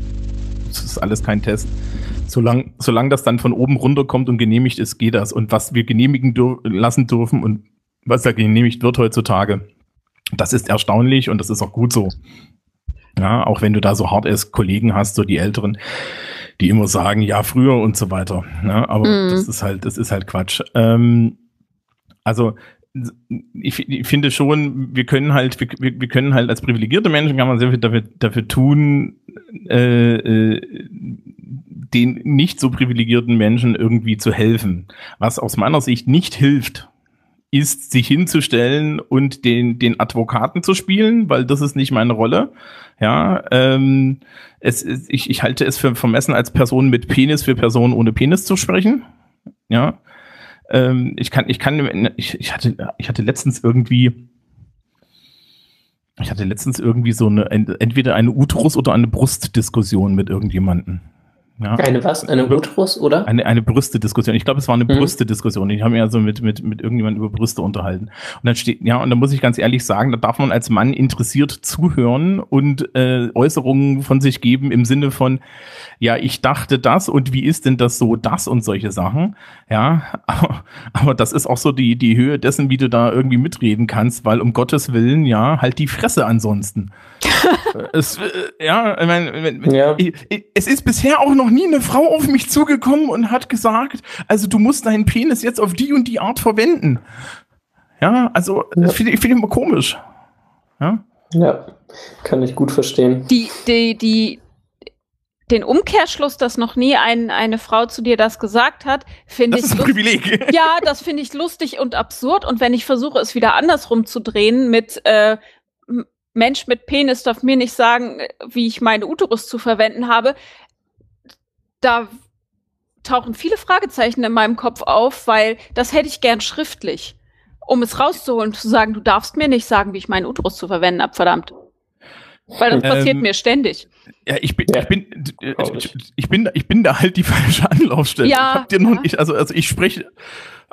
Das ist alles kein Test. Solange solang das dann von oben runterkommt und genehmigt ist, geht das. Und was wir genehmigen dür lassen dürfen und was da genehmigt wird heutzutage, das ist erstaunlich und das ist auch gut so. Ja, auch wenn du da so hart ist, Kollegen hast, so die Älteren, die immer sagen, ja, früher und so weiter. Ja, aber mm. das ist halt, das ist halt Quatsch. Ähm, also ich, ich, finde schon, wir können halt, wir, wir können halt als privilegierte Menschen kann man sehr viel dafür, dafür tun, äh, äh, den nicht so privilegierten Menschen irgendwie zu helfen. Was aus meiner Sicht nicht hilft, ist, sich hinzustellen und den, den Advokaten zu spielen, weil das ist nicht meine Rolle. Ja, ähm, es, ich, ich halte es für vermessen, als Person mit Penis für Personen ohne Penis zu sprechen. Ja, ähm, ich kann, ich kann, ich, ich hatte, ich hatte letztens irgendwie, ich hatte letztens irgendwie so eine, entweder eine Uterus- oder eine Brustdiskussion mit irgendjemanden. Ja. Eine was? Eine Uterus, oder? Eine, eine Brüste-Diskussion. Ich glaube, es war eine mhm. Brüste-Diskussion. Ich habe mich also mit, mit, mit irgendjemandem über Brüste unterhalten. Und dann steht, ja, und da muss ich ganz ehrlich sagen, da darf man als Mann interessiert zuhören und äh, Äußerungen von sich geben im Sinne von, ja, ich dachte das und wie ist denn das so, das und solche Sachen. Ja, aber, aber das ist auch so die, die Höhe dessen, wie du da irgendwie mitreden kannst, weil um Gottes Willen, ja, halt die Fresse ansonsten. es, äh, ja, ich meine, ja. es ist bisher auch noch nie eine Frau auf mich zugekommen und hat gesagt, also du musst deinen Penis jetzt auf die und die Art verwenden. Ja, also ja. finde ich, find ich immer komisch. Ja? ja, kann ich gut verstehen. Die, die, die, den Umkehrschluss, dass noch nie ein, eine Frau zu dir das gesagt hat, finde ich. Das ist ein Privileg. Ja, das finde ich lustig und absurd. Und wenn ich versuche, es wieder andersrum zu drehen mit äh, Mensch mit Penis darf mir nicht sagen, wie ich meine Uterus zu verwenden habe, da tauchen viele Fragezeichen in meinem Kopf auf, weil das hätte ich gern schriftlich, um es rauszuholen, zu sagen, du darfst mir nicht sagen, wie ich meinen Uterus zu verwenden habe, verdammt. Weil das passiert ähm, mir ständig. Ja, ich bin, ja. ich bin, ich, ich, bin, ich bin da halt die falsche Anlaufstelle. Ja, ich hab dir noch, ich, also, also ich spreche,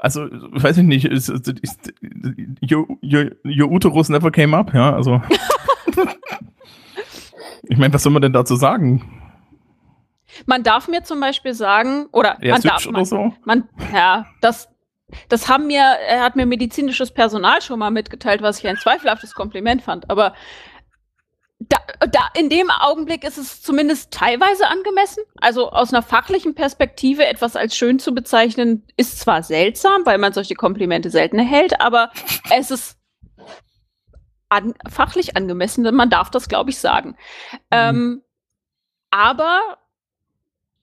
also, weiß ich nicht, ist, ist, ist, your, your, your Uterus never came up, ja, also. ich meine, was soll man denn dazu sagen? Man darf mir zum Beispiel sagen, oder er man darf, man, so? man, ja, das, das haben mir, er hat mir medizinisches Personal schon mal mitgeteilt, was ich ein zweifelhaftes Kompliment fand, aber da, da, in dem Augenblick ist es zumindest teilweise angemessen. Also aus einer fachlichen Perspektive etwas als schön zu bezeichnen, ist zwar seltsam, weil man solche Komplimente selten erhält, aber es ist an, fachlich angemessen, man darf das, glaube ich, sagen. Mhm. Ähm, aber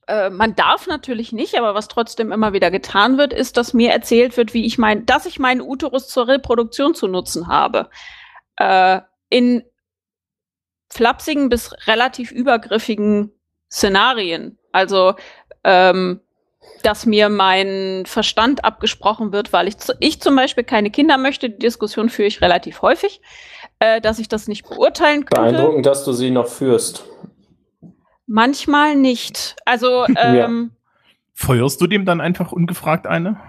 äh, man darf natürlich nicht, aber was trotzdem immer wieder getan wird, ist, dass mir erzählt wird, wie ich mein, dass ich meinen Uterus zur Reproduktion zu nutzen habe. Äh, in flapsigen bis relativ übergriffigen Szenarien. Also, ähm, dass mir mein Verstand abgesprochen wird, weil ich, ich zum Beispiel keine Kinder möchte. Die Diskussion führe ich relativ häufig, äh, dass ich das nicht beurteilen kann. Beeindruckend, dass du sie noch führst. Manchmal nicht. Also, ähm, ja. Feuerst du dem dann einfach ungefragt eine?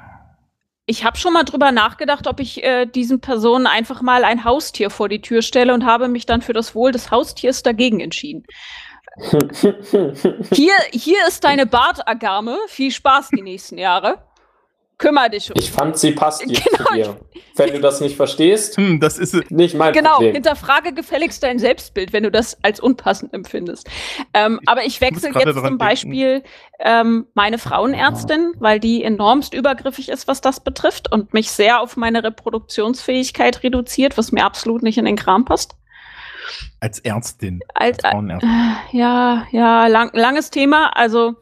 Ich habe schon mal drüber nachgedacht, ob ich äh, diesen Personen einfach mal ein Haustier vor die Tür stelle und habe mich dann für das Wohl des Haustiers dagegen entschieden. hier, hier ist deine Bartagame. Viel Spaß die nächsten Jahre. Kümmer dich um. Ich fand, sie passt dir genau. zu dir. Wenn du das nicht verstehst, hm, das ist nicht mein genau, Problem. Genau, hinterfrage gefälligst dein Selbstbild, wenn du das als unpassend empfindest. Ähm, ich aber ich wechsle jetzt zum Beispiel ähm, meine Frauenärztin, weil die enormst übergriffig ist, was das betrifft und mich sehr auf meine Reproduktionsfähigkeit reduziert, was mir absolut nicht in den Kram passt. Als Ärztin. Als, als Frauenärztin. Äh, ja, ja, lang, langes Thema. Also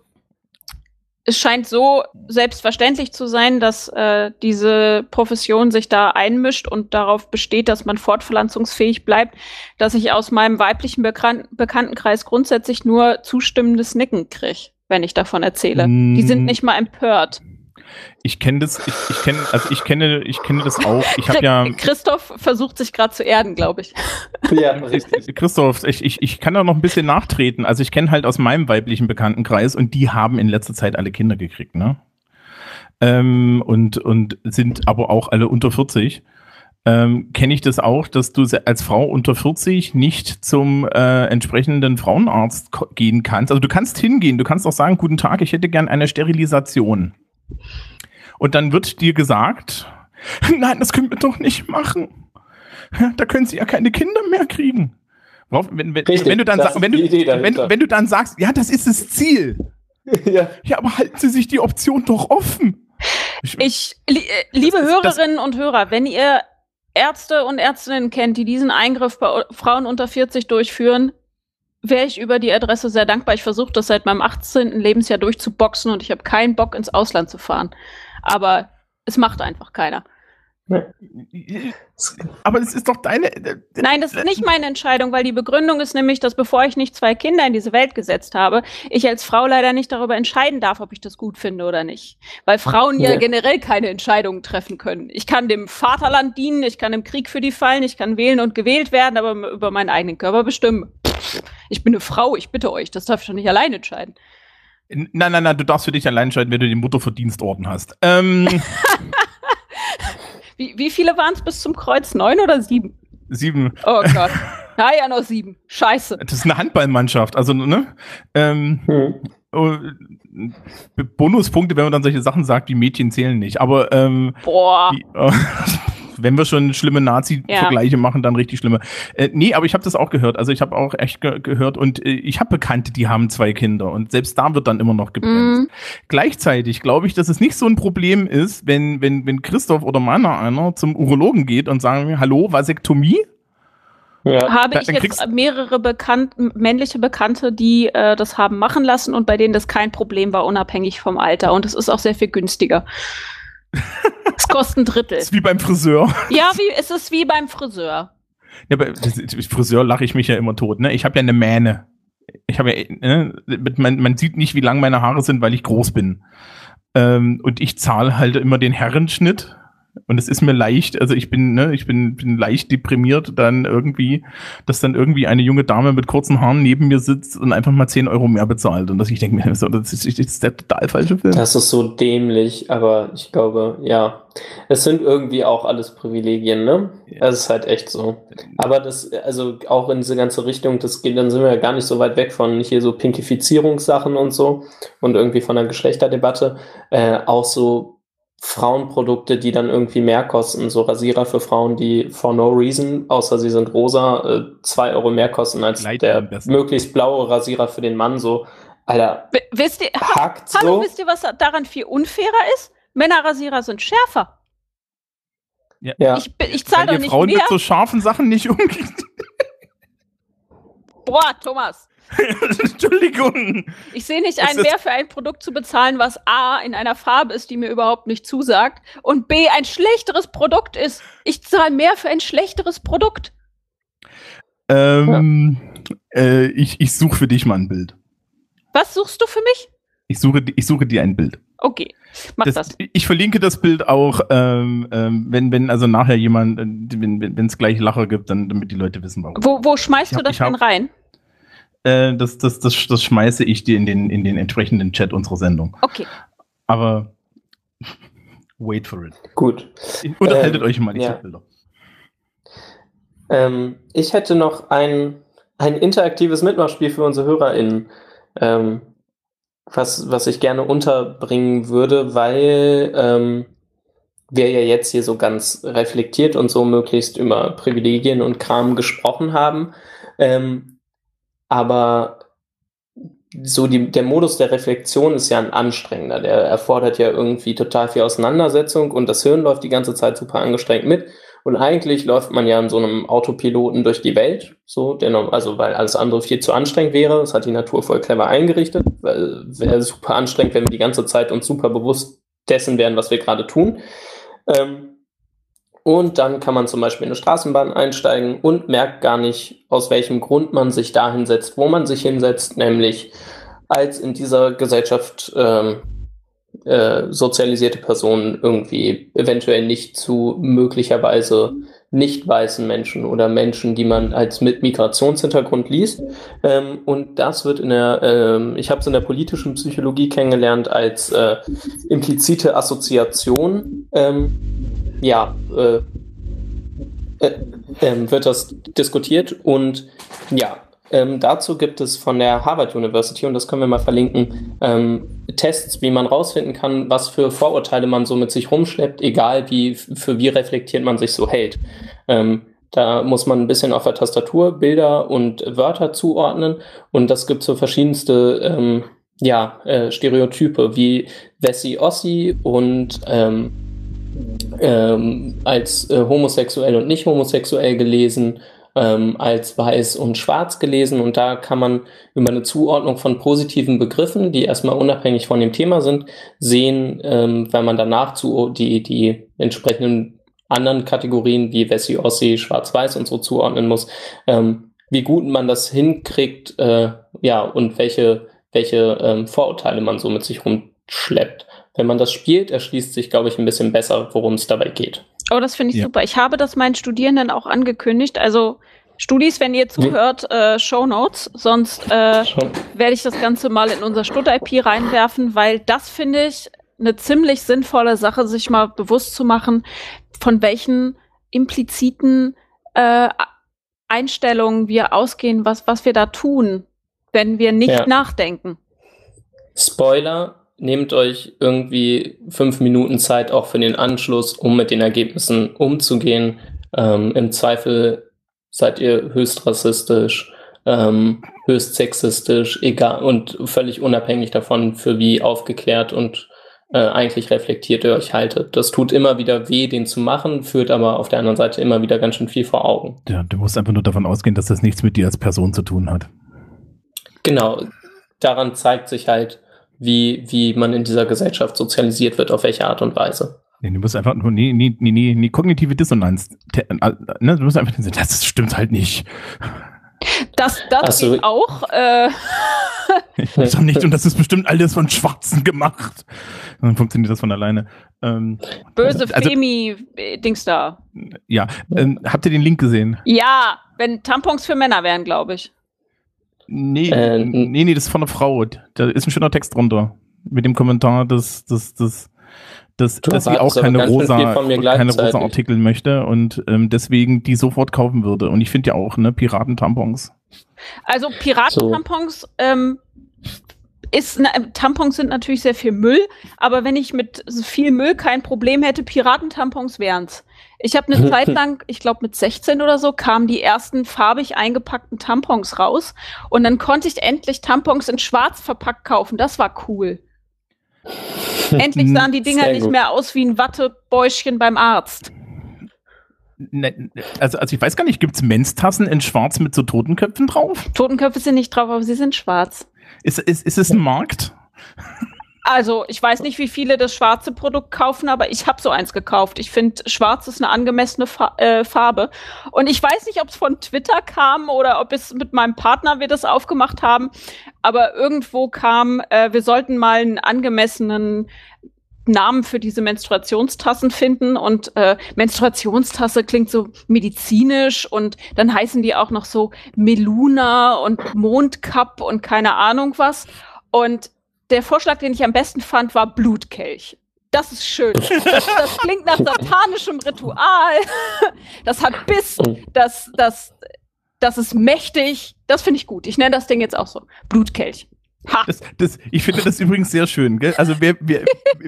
es scheint so selbstverständlich zu sein, dass äh, diese Profession sich da einmischt und darauf besteht, dass man fortpflanzungsfähig bleibt, dass ich aus meinem weiblichen Bekan Bekanntenkreis grundsätzlich nur zustimmendes Nicken kriege, wenn ich davon erzähle. Mm. Die sind nicht mal empört. Ich kenne das, ich, ich kenne, also ich kenne, ich kenne das auch. Ich habe ja. Christoph versucht sich gerade zu erden, glaube ich. Ja, richtig. Christoph, ich, ich, ich kann da noch ein bisschen nachtreten. Also ich kenne halt aus meinem weiblichen Bekanntenkreis und die haben in letzter Zeit alle Kinder gekriegt, ne? Ähm, und, und sind aber auch alle unter 40. Ähm, kenne ich das auch, dass du als Frau unter 40 nicht zum äh, entsprechenden Frauenarzt gehen kannst. Also du kannst hingehen, du kannst auch sagen, guten Tag, ich hätte gern eine Sterilisation. Und dann wird dir gesagt, nein, das können wir doch nicht machen. Da können sie ja keine Kinder mehr kriegen. Wenn, wenn, Richtig, wenn, du dann wenn, du, wenn, wenn, du dann sagst, ja, das ist das Ziel. ja. ja, aber halten Sie sich die Option doch offen. Ich, li äh, liebe Das ist- das- Hörerinnen und Hörer, wenn ihr Ärzte und Ärztinnen kennt, die diesen Eingriff bei Frauen unter 40 durchführen, wäre ich über die Adresse sehr dankbar. Ich versuche das seit meinem 18. Lebensjahr durchzuboxen und ich habe keinen Bock, ins Ausland zu fahren. Aber es macht einfach keiner. Aber es ist doch deine. Nein, das ist nicht meine Entscheidung, weil die Begründung ist nämlich, dass bevor ich nicht zwei Kinder in diese Welt gesetzt habe, ich als Frau leider nicht darüber entscheiden darf, ob ich das gut finde oder nicht. Weil Frauen ja Ja. generell keine Entscheidungen treffen können. Ich kann dem Vaterland dienen, ich kann im Krieg für die fallen, ich kann wählen und gewählt werden, aber über meinen eigenen Körper bestimmen. Ich bin eine Frau, ich bitte euch, das darf ich doch nicht allein entscheiden. Nein, nein, nein, du darfst für dich allein entscheiden, wenn du den Mutterverdienstorden hast. Ähm, Wie, wie viele waren es bis zum Kreuz? Neun oder sieben? sieben. Oh Gott. Ja, ja, noch sieben. Scheiße. Das ist eine Handballmannschaft, also, ne? Ähm, Hm. oh, Bonuspunkte, wenn man dann solche Sachen sagt, wie Mädchen zählen nicht. Aber ähm, Boah. die, äh, wenn wir schon schlimme Nazi-Vergleiche machen, dann richtig schlimme. Äh, nee, aber ich habe das auch gehört. Also ich habe auch echt ge gehört und äh, ich habe Bekannte, die haben zwei Kinder und selbst da wird dann immer noch gebremst. Mhm. Gleichzeitig glaube ich, dass es nicht so ein Problem ist, wenn, wenn, wenn Christoph oder meiner einer zum Urologen geht und sagen, hallo, Vasektomie? Ja. habe ich jetzt mehrere bekannt, männliche Bekannte, die äh, das haben machen lassen und bei denen das kein Problem war, unabhängig vom Alter. Und es ist auch sehr viel günstiger. es kostet ein Drittel. Ist wie beim Friseur. Ja, wie, es ist wie beim Friseur. Ja, aber Friseur lache ich mich ja immer tot, ne? Ich habe ja eine Mähne. Ich habe ja, ne, man, man sieht nicht, wie lang meine Haare sind, weil ich groß bin. Ähm, und ich zahle halt immer den Herrenschnitt. Und es ist mir leicht, also ich bin, ne, ich bin, bin leicht deprimiert, dann irgendwie, dass dann irgendwie eine junge Dame mit kurzen Haaren neben mir sitzt und einfach mal 10 Euro mehr bezahlt. Und dass ich denke mir, so, das ist, das ist der total falsche Film. Das ist so dämlich, aber ich glaube, ja. Es sind irgendwie auch alles Privilegien, ne? Das ist halt echt so. Aber das, also auch in diese ganze Richtung, das geht, dann sind wir ja gar nicht so weit weg von hier so Pinkifizierungssachen und so und irgendwie von der Geschlechterdebatte. Äh, auch so Frauenprodukte, die dann irgendwie mehr kosten, so Rasierer für Frauen, die for no reason, außer sie sind rosa, äh, zwei Euro mehr kosten als Gleiten der möglichst blaue Rasierer für den Mann, so, Alter, W wisst ihr, hackt hallo, so. wisst ihr, was daran viel unfairer ist? Männerrasierer sind schärfer. Ja. Ich, bin- ich zahle doch nicht Frauen mehr. mit so scharfen Sachen nicht umgeht. Boah, Thomas. Entschuldigung. Ich sehe nicht ein, mehr für ein Produkt zu bezahlen, was A in einer Farbe ist, die mir überhaupt nicht zusagt, und B ein schlechteres Produkt ist. Ich zahle mehr für ein schlechteres Produkt. Ähm, äh, ich, ich suche für dich mal ein Bild. Was suchst du für mich? Ich suche, ich suche dir ein Bild. Okay, mach das. Das, ich verlinke das Bild auch, ähm, ähm, wenn, wenn also nachher jemand, äh, wenn es gleich Lacher gibt, dann damit die Leute wissen, warum. Wo, wo schmeißt Ich du hab- das denn rein? Äh, das, das, das, das schmeiße ich dir in den, in den entsprechenden Chat unserer Sendung. Okay. Aber wait for it. Gut. Unterhaltet Ähm, euch mal, ich ja. Bilder. Ähm, ich hätte noch ein, ein interaktives Mitmachspiel für unsere HörerInnen, ähm, was, was ich gerne unterbringen würde, weil ähm, wir ja jetzt hier so ganz reflektiert und so möglichst über Privilegien und Kram gesprochen haben. Ähm, aber so die, der Modus der Reflexion ist ja ein anstrengender. Der erfordert ja irgendwie total viel Auseinandersetzung und das Hirn läuft die ganze Zeit super angestrengt mit. Und eigentlich läuft man ja in so einem Autopiloten durch die Welt, so, noch- also weil alles andere viel zu anstrengend wäre. Das hat die Natur voll clever eingerichtet, wäre super anstrengend, wenn wir die ganze Zeit uns super bewusst dessen wären, was wir gerade tun. Ähm, und dann kann man zum Beispiel in eine Straßenbahn einsteigen und merkt gar nicht, aus welchem Grund man sich da hinsetzt, wo man sich hinsetzt, nämlich als in dieser Gesellschaft ähm, äh, sozialisierte Personen irgendwie eventuell nicht zu möglicherweise nicht weißen Menschen oder Menschen, die man als mit Migrationshintergrund liest. Ähm, und das wird in der, ähm, ich habe es in der politischen Psychologie kennengelernt als äh, implizite Assoziation. Ähm, ja, äh, äh, ähm, wird das diskutiert und ja, ähm, dazu gibt es von der Harvard University, und das können wir mal verlinken, ähm, Tests, wie man rausfinden kann, was für Vorurteile man so mit sich rumschleppt, egal wie, für wie reflektiert man sich so hält. Ähm, da muss man ein bisschen auf der Tastatur Bilder und Wörter zuordnen und das gibt so verschiedenste ähm, ja, äh, Stereotype wie Wessi Ossi und ähm, ähm, als äh, homosexuell und nicht homosexuell gelesen, ähm, als weiß und schwarz gelesen. Und da kann man über eine Zuordnung von positiven Begriffen, die erstmal unabhängig von dem Thema sind, sehen, ähm, wenn man danach zu die, die entsprechenden anderen Kategorien wie Wessi, Ossi, Schwarz-Weiß und so zuordnen muss, ähm, wie gut man das hinkriegt, äh, ja, und welche, welche ähm, Vorurteile man so mit sich rumschleppt. Wenn man das spielt, erschließt sich, glaube ich, ein bisschen besser, worum es dabei geht. Oh, das finde ich Ja. super. Ich habe das meinen Studierenden auch angekündigt. Also Studis, wenn ihr zuhört, äh, Show Notes, sonst äh, werde ich das Ganze mal in unser Stud-IP reinwerfen, weil das finde ich eine ziemlich sinnvolle Sache, sich mal bewusst zu machen, von welchen impliziten äh, Einstellungen wir ausgehen, was, was wir da tun, wenn wir nicht Ja. nachdenken. Spoiler, nehmt euch irgendwie fünf Minuten Zeit auch für den Anschluss, um mit den Ergebnissen umzugehen. Ähm, Im Zweifel seid ihr höchst rassistisch, ähm, höchst sexistisch, egal und völlig unabhängig davon, für wie aufgeklärt und äh, eigentlich reflektiert ihr euch haltet. Das tut immer wieder weh, den zu machen, führt aber auf der anderen Seite immer wieder ganz schön viel vor Augen. Ja, du musst einfach nur davon ausgehen, dass das nichts mit dir als Person zu tun hat. Genau, daran zeigt sich halt, wie, wie man in dieser Gesellschaft sozialisiert wird, auf welche Art und Weise. Nee, du musst einfach nur, nee, nee, nee, nee, nee kognitive Dissonanz. Te- äh, ne, du musst einfach, das stimmt halt nicht. Das, das so. geht auch. Äh, Ich weiß doch nicht, und das ist bestimmt alles von Schwarzen gemacht. Dann funktioniert das von alleine. Ähm, böse Also- Femi-Dings da. ja, ähm, habt ihr den Link gesehen? Ja, wenn Tampons für Männer wären, glaube ich. Nee, Äh, nee, nee, das ist von einer Frau. Da ist ein schöner Text drunter. Mit dem Kommentar, dass, dass, dass, dass, dass sie auch keine rosa, keine rosa. Artikel möchte und ähm, deswegen die sofort kaufen würde. Und ich finde ja auch, ne, Piratentampons. Also Piratentampons ähm, ist na, äh, Tampons sind natürlich sehr viel Müll, aber wenn ich mit so viel Müll kein Problem hätte, Piratentampons wären's. Ich habe eine Zeit lang, ich glaube mit 16 oder so, kamen die ersten farbig eingepackten Tampons raus und dann konnte ich endlich Tampons in schwarz verpackt kaufen. Das war cool. Endlich sahen die Dinger nicht mehr aus wie ein Wattebäuschen beim Arzt. Ne, also, also ich weiß gar nicht, gibt's Menstassen in schwarz mit so Totenköpfen drauf? Totenköpfe sind nicht drauf, aber sie sind schwarz. Ist, ist, ist es ein Markt? Also, ich weiß nicht, wie viele das schwarze Produkt kaufen, aber ich habe so eins gekauft. Ich finde, schwarz ist eine angemessene Fa äh, Farbe. Und ich weiß nicht, ob es von Twitter kam oder ob es mit meinem Partner wir das aufgemacht haben, aber irgendwo kam, äh, wir sollten mal einen angemessenen Namen für diese Menstruationstassen finden und äh, Menstruationstasse klingt so medizinisch und dann heißen die auch noch so Meluna und Mondcup und keine Ahnung was. Und der Vorschlag, den ich am besten fand, war Blutkelch. Das ist schön. Das, das klingt nach satanischem Ritual. Das hat Biss. Das, das, das ist mächtig. Das finde ich gut. Ich nenne das Ding jetzt auch so. Blutkelch. Ha. Das, das, ich finde das übrigens sehr schön. Gell? Also wer, wer,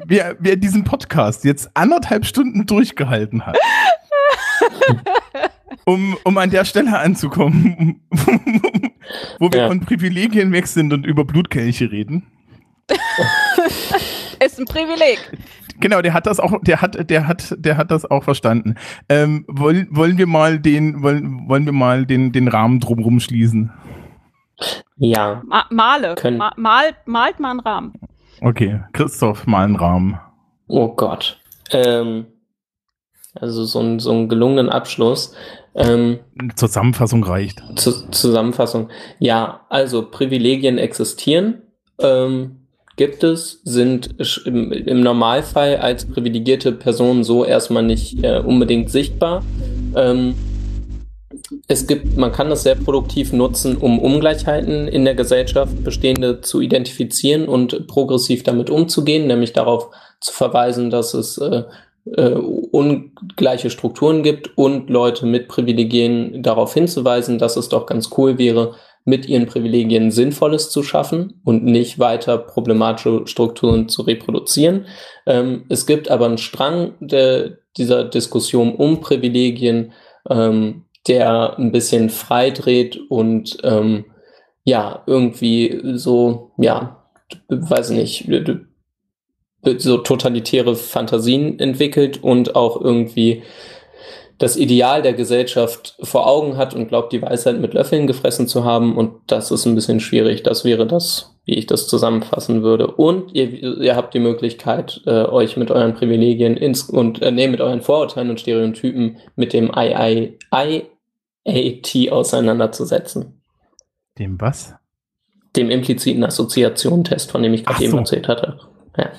wer, wer diesen Podcast jetzt anderthalb Stunden durchgehalten hat, um, um an der Stelle anzukommen, wo wir Ja. von Privilegien weg sind und über Blutkelche reden. Ist ein Privileg. Genau, der hat das auch, der hat, der hat, der hat das auch verstanden. Ähm, wollen, wollen wir mal den, wollen, wollen wir mal den, den Rahmen drumrum schließen? Ja, Ma male. Können- Ma mal, malt mal einen Rahmen. Okay, Christoph, mal einen Rahmen. oh Gott. Ähm, also so, ein, so einen gelungenen Abschluss. Ähm, Zusammenfassung reicht. Zu Zusammenfassung. Ja, also Privilegien existieren, ähm, gibt es, sind im, im Normalfall als privilegierte Personen so erstmal nicht äh, unbedingt sichtbar. Ähm, es gibt, man kann das sehr produktiv nutzen, um Ungleichheiten in der Gesellschaft bestehende zu identifizieren und progressiv damit umzugehen, nämlich darauf zu verweisen, dass es äh, äh, ungleiche Strukturen gibt und Leute mit Privilegien darauf hinzuweisen, dass es doch ganz cool wäre, mit ihren Privilegien Sinnvolles zu schaffen und nicht weiter problematische Strukturen zu reproduzieren. Ähm, es gibt aber einen Strang der, dieser Diskussion um Privilegien, ähm, der ein bisschen frei dreht und ähm, ja, irgendwie so, ja, weiß nicht, so totalitäre Fantasien entwickelt und auch irgendwie das Ideal der Gesellschaft vor Augen hat und glaubt, die Weisheit mit Löffeln gefressen zu haben. Und das ist ein bisschen schwierig. Das wäre das, wie ich das zusammenfassen würde. Und ihr, ihr habt die Möglichkeit, äh, euch mit euren Privilegien ins und äh, nee, mit euren Vorurteilen und Stereotypen mit dem II, IAT auseinanderzusetzen. Dem was? Dem impliziten Assoziationentest, von dem ich gerade so. eben erzählt hatte. Ja.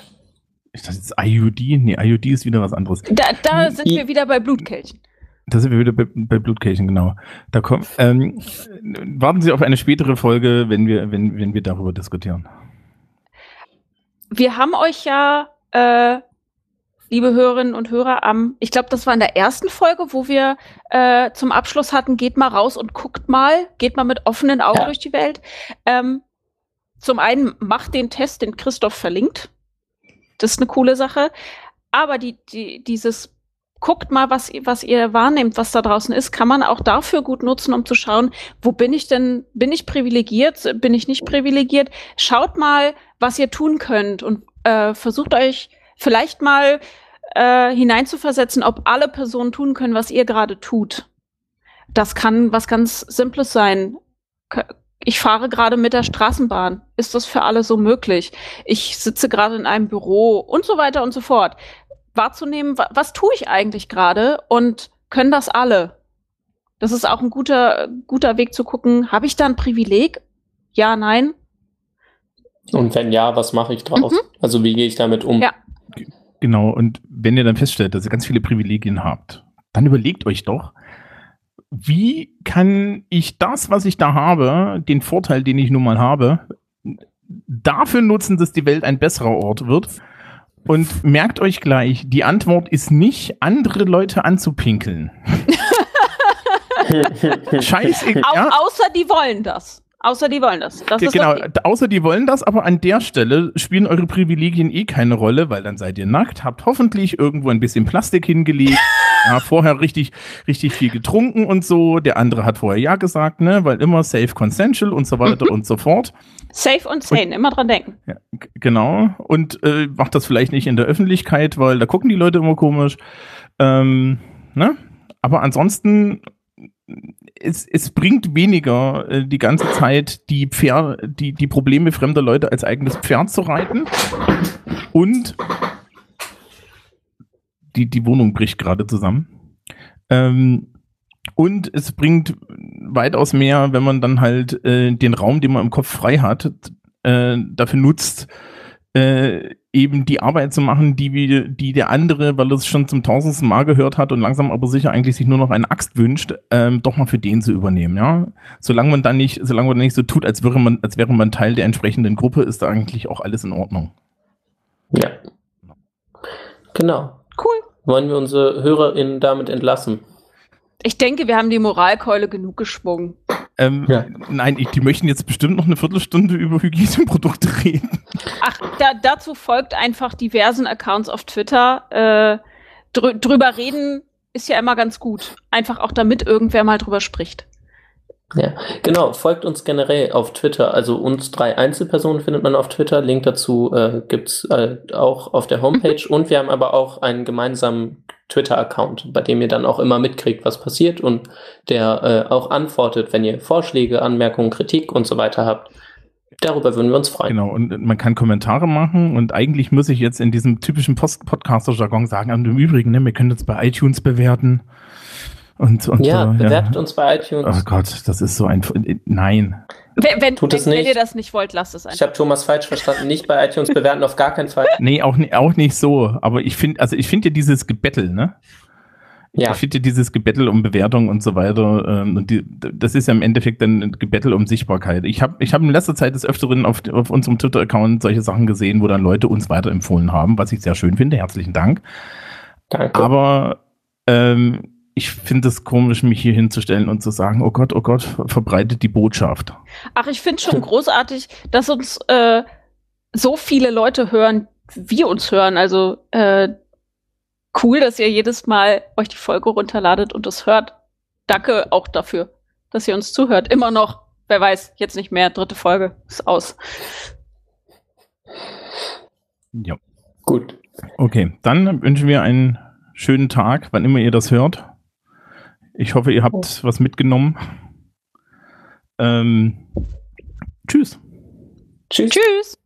Ich dachte jetzt IUD? Nee, IUD ist wieder was anderes. Da, da sind I- wir wieder bei Blutkelchen. Da sind wir wieder bei, bei Blutkelchen, genau. Da kommt, ähm, warten Sie auf eine spätere Folge, wenn wir, wenn, wenn wir darüber diskutieren. Wir haben euch ja, äh, liebe Hörerinnen und Hörer, am, ich glaube, das war in der ersten Folge, wo wir äh, zum Abschluss hatten, geht mal raus und guckt mal, geht mal mit offenen Augen Ja. durch die Welt. Ähm, zum einen macht den Test, den Christoph verlinkt. Das ist eine coole Sache. Aber die, die, dieses guckt mal, was, ihr- was ihr wahrnehmt, was da draußen ist, kann man auch dafür gut nutzen, um zu schauen, wo bin ich denn, bin ich privilegiert, bin ich nicht privilegiert? Schaut mal, was ihr tun könnt und äh, versucht euch vielleicht mal äh, hineinzuversetzen, ob alle Personen tun können, was ihr gerade tut. Das kann was ganz Simples sein. K- Ich fahre gerade mit der Straßenbahn. Ist das für alle so möglich? Ich sitze gerade in einem Büro und so weiter und so fort. Wahrzunehmen, wa was tue ich eigentlich gerade und können das alle? Das ist auch ein guter, guter Weg zu gucken, habe ich da ein Privileg? Ja, nein? Und wenn ja, was mache ich draus? Mhm. Also wie gehe ich damit um? Ja. Genau, und wenn ihr dann feststellt, dass ihr ganz viele Privilegien habt, dann überlegt euch doch, wie kann ich das, was ich da habe, den Vorteil, den ich nun mal habe, dafür nutzen, dass die Welt ein besserer Ort wird? Und merkt euch gleich, die Antwort ist nicht, andere Leute anzupinkeln. Scheiße, Au ja, Außer die wollen das. Außer die wollen das. das genau, okay. außer die wollen das, aber an der Stelle spielen eure Privilegien eh keine Rolle, weil dann seid ihr nackt, habt hoffentlich irgendwo ein bisschen Plastik hingelegt, ja, vorher richtig, richtig viel getrunken und so. Der andere hat vorher ja gesagt, ne, weil immer safe consensual und so weiter Mhm. und so fort. Safe und sane, immer dran denken. Ja, genau. Und äh, macht das vielleicht nicht in der Öffentlichkeit, weil da gucken die Leute immer komisch. Ähm, ne? Aber ansonsten, es, es bringt weniger, äh, die ganze Zeit die, Pferd, die, die Probleme fremder Leute als eigenes Pferd zu reiten. Und die, die Wohnung bricht gerade zusammen. Ähm, und es bringt weitaus mehr, wenn man dann halt äh, den Raum, den man im Kopf frei hat, äh, dafür nutzt, äh, eben die Arbeit zu machen, die, wir, die der andere, weil er es schon zum tausendsten Mal gehört hat und langsam aber sicher eigentlich sich nur noch eine Axt wünscht, ähm, doch mal für den zu übernehmen, ja. Solange man dann nicht, solange man nicht so tut, als wäre man, als wäre man Teil der entsprechenden Gruppe, ist da eigentlich auch alles in Ordnung. Ja. Genau. Cool. Wollen wir unsere HörerInnen damit entlassen? Ich denke, wir haben die Moralkeule genug geschwungen. Ähm, Ja. Nein, ich, die möchten jetzt bestimmt noch eine Viertelstunde über Hygieneprodukte reden. Ach, da, dazu folgt einfach diversen Accounts auf Twitter. Äh, drü drüber reden ist ja immer ganz gut. Einfach auch damit irgendwer mal drüber spricht. Ja, genau. Folgt uns generell auf Twitter. Also uns drei Einzelpersonen findet man auf Twitter. Link dazu äh, gibt's äh, auch auf der Homepage. Und wir haben aber auch einen gemeinsamen Twitter-Account, bei dem ihr dann auch immer mitkriegt, was passiert und der äh, auch antwortet, wenn ihr Vorschläge, Anmerkungen, Kritik und so weiter habt. Darüber würden wir uns freuen. Genau, und man kann Kommentare machen und eigentlich muss ich jetzt in diesem typischen Post Podcaster-Jargon sagen, und im Übrigen, ne, wir können uns bei iTunes bewerten. Und, und Ja, so, bewertet uns bei iTunes. Oh Gott, das ist so ein. Nein. Wenn, wenn, Tut es wenn, wenn nicht. ihr das nicht wollt, lasst es Ich einfach. habe Thomas falsch verstanden. Nicht bei iTunes bewerten, auf gar keinen Fall. Nee, auch, auch nicht so. Aber ich finde, also ich finde ja dieses Gebettel, ne? Ja, Ich finde ja dieses Gebettel um Bewertung und so weiter, ähm, und die, das ist ja im Endeffekt dann ein Gebettel um Sichtbarkeit. Ich habe ich hab in letzter Zeit des Öfteren auf, auf unserem Twitter-Account solche Sachen gesehen, wo dann Leute uns weiterempfohlen haben, was ich sehr schön finde. Herzlichen Dank. danke. Aber ähm, ich finde es komisch, mich hier hinzustellen und zu sagen, oh Gott, oh Gott, ver- verbreitet die Botschaft. Ach, ich finde schon großartig, dass uns äh, so viele Leute hören, wie uns hören. Also äh, cool, dass ihr jedes Mal euch die Folge runterladet und es hört. Danke auch dafür, dass ihr uns zuhört. Immer noch, wer weiß, jetzt nicht mehr, dritte Folge ist aus. Ja. Gut. Okay, dann wünschen wir einen schönen Tag, wann immer ihr das hört. Ich hoffe, ihr habt was mitgenommen. Ähm, tschüss. Tschüss. Tschüss.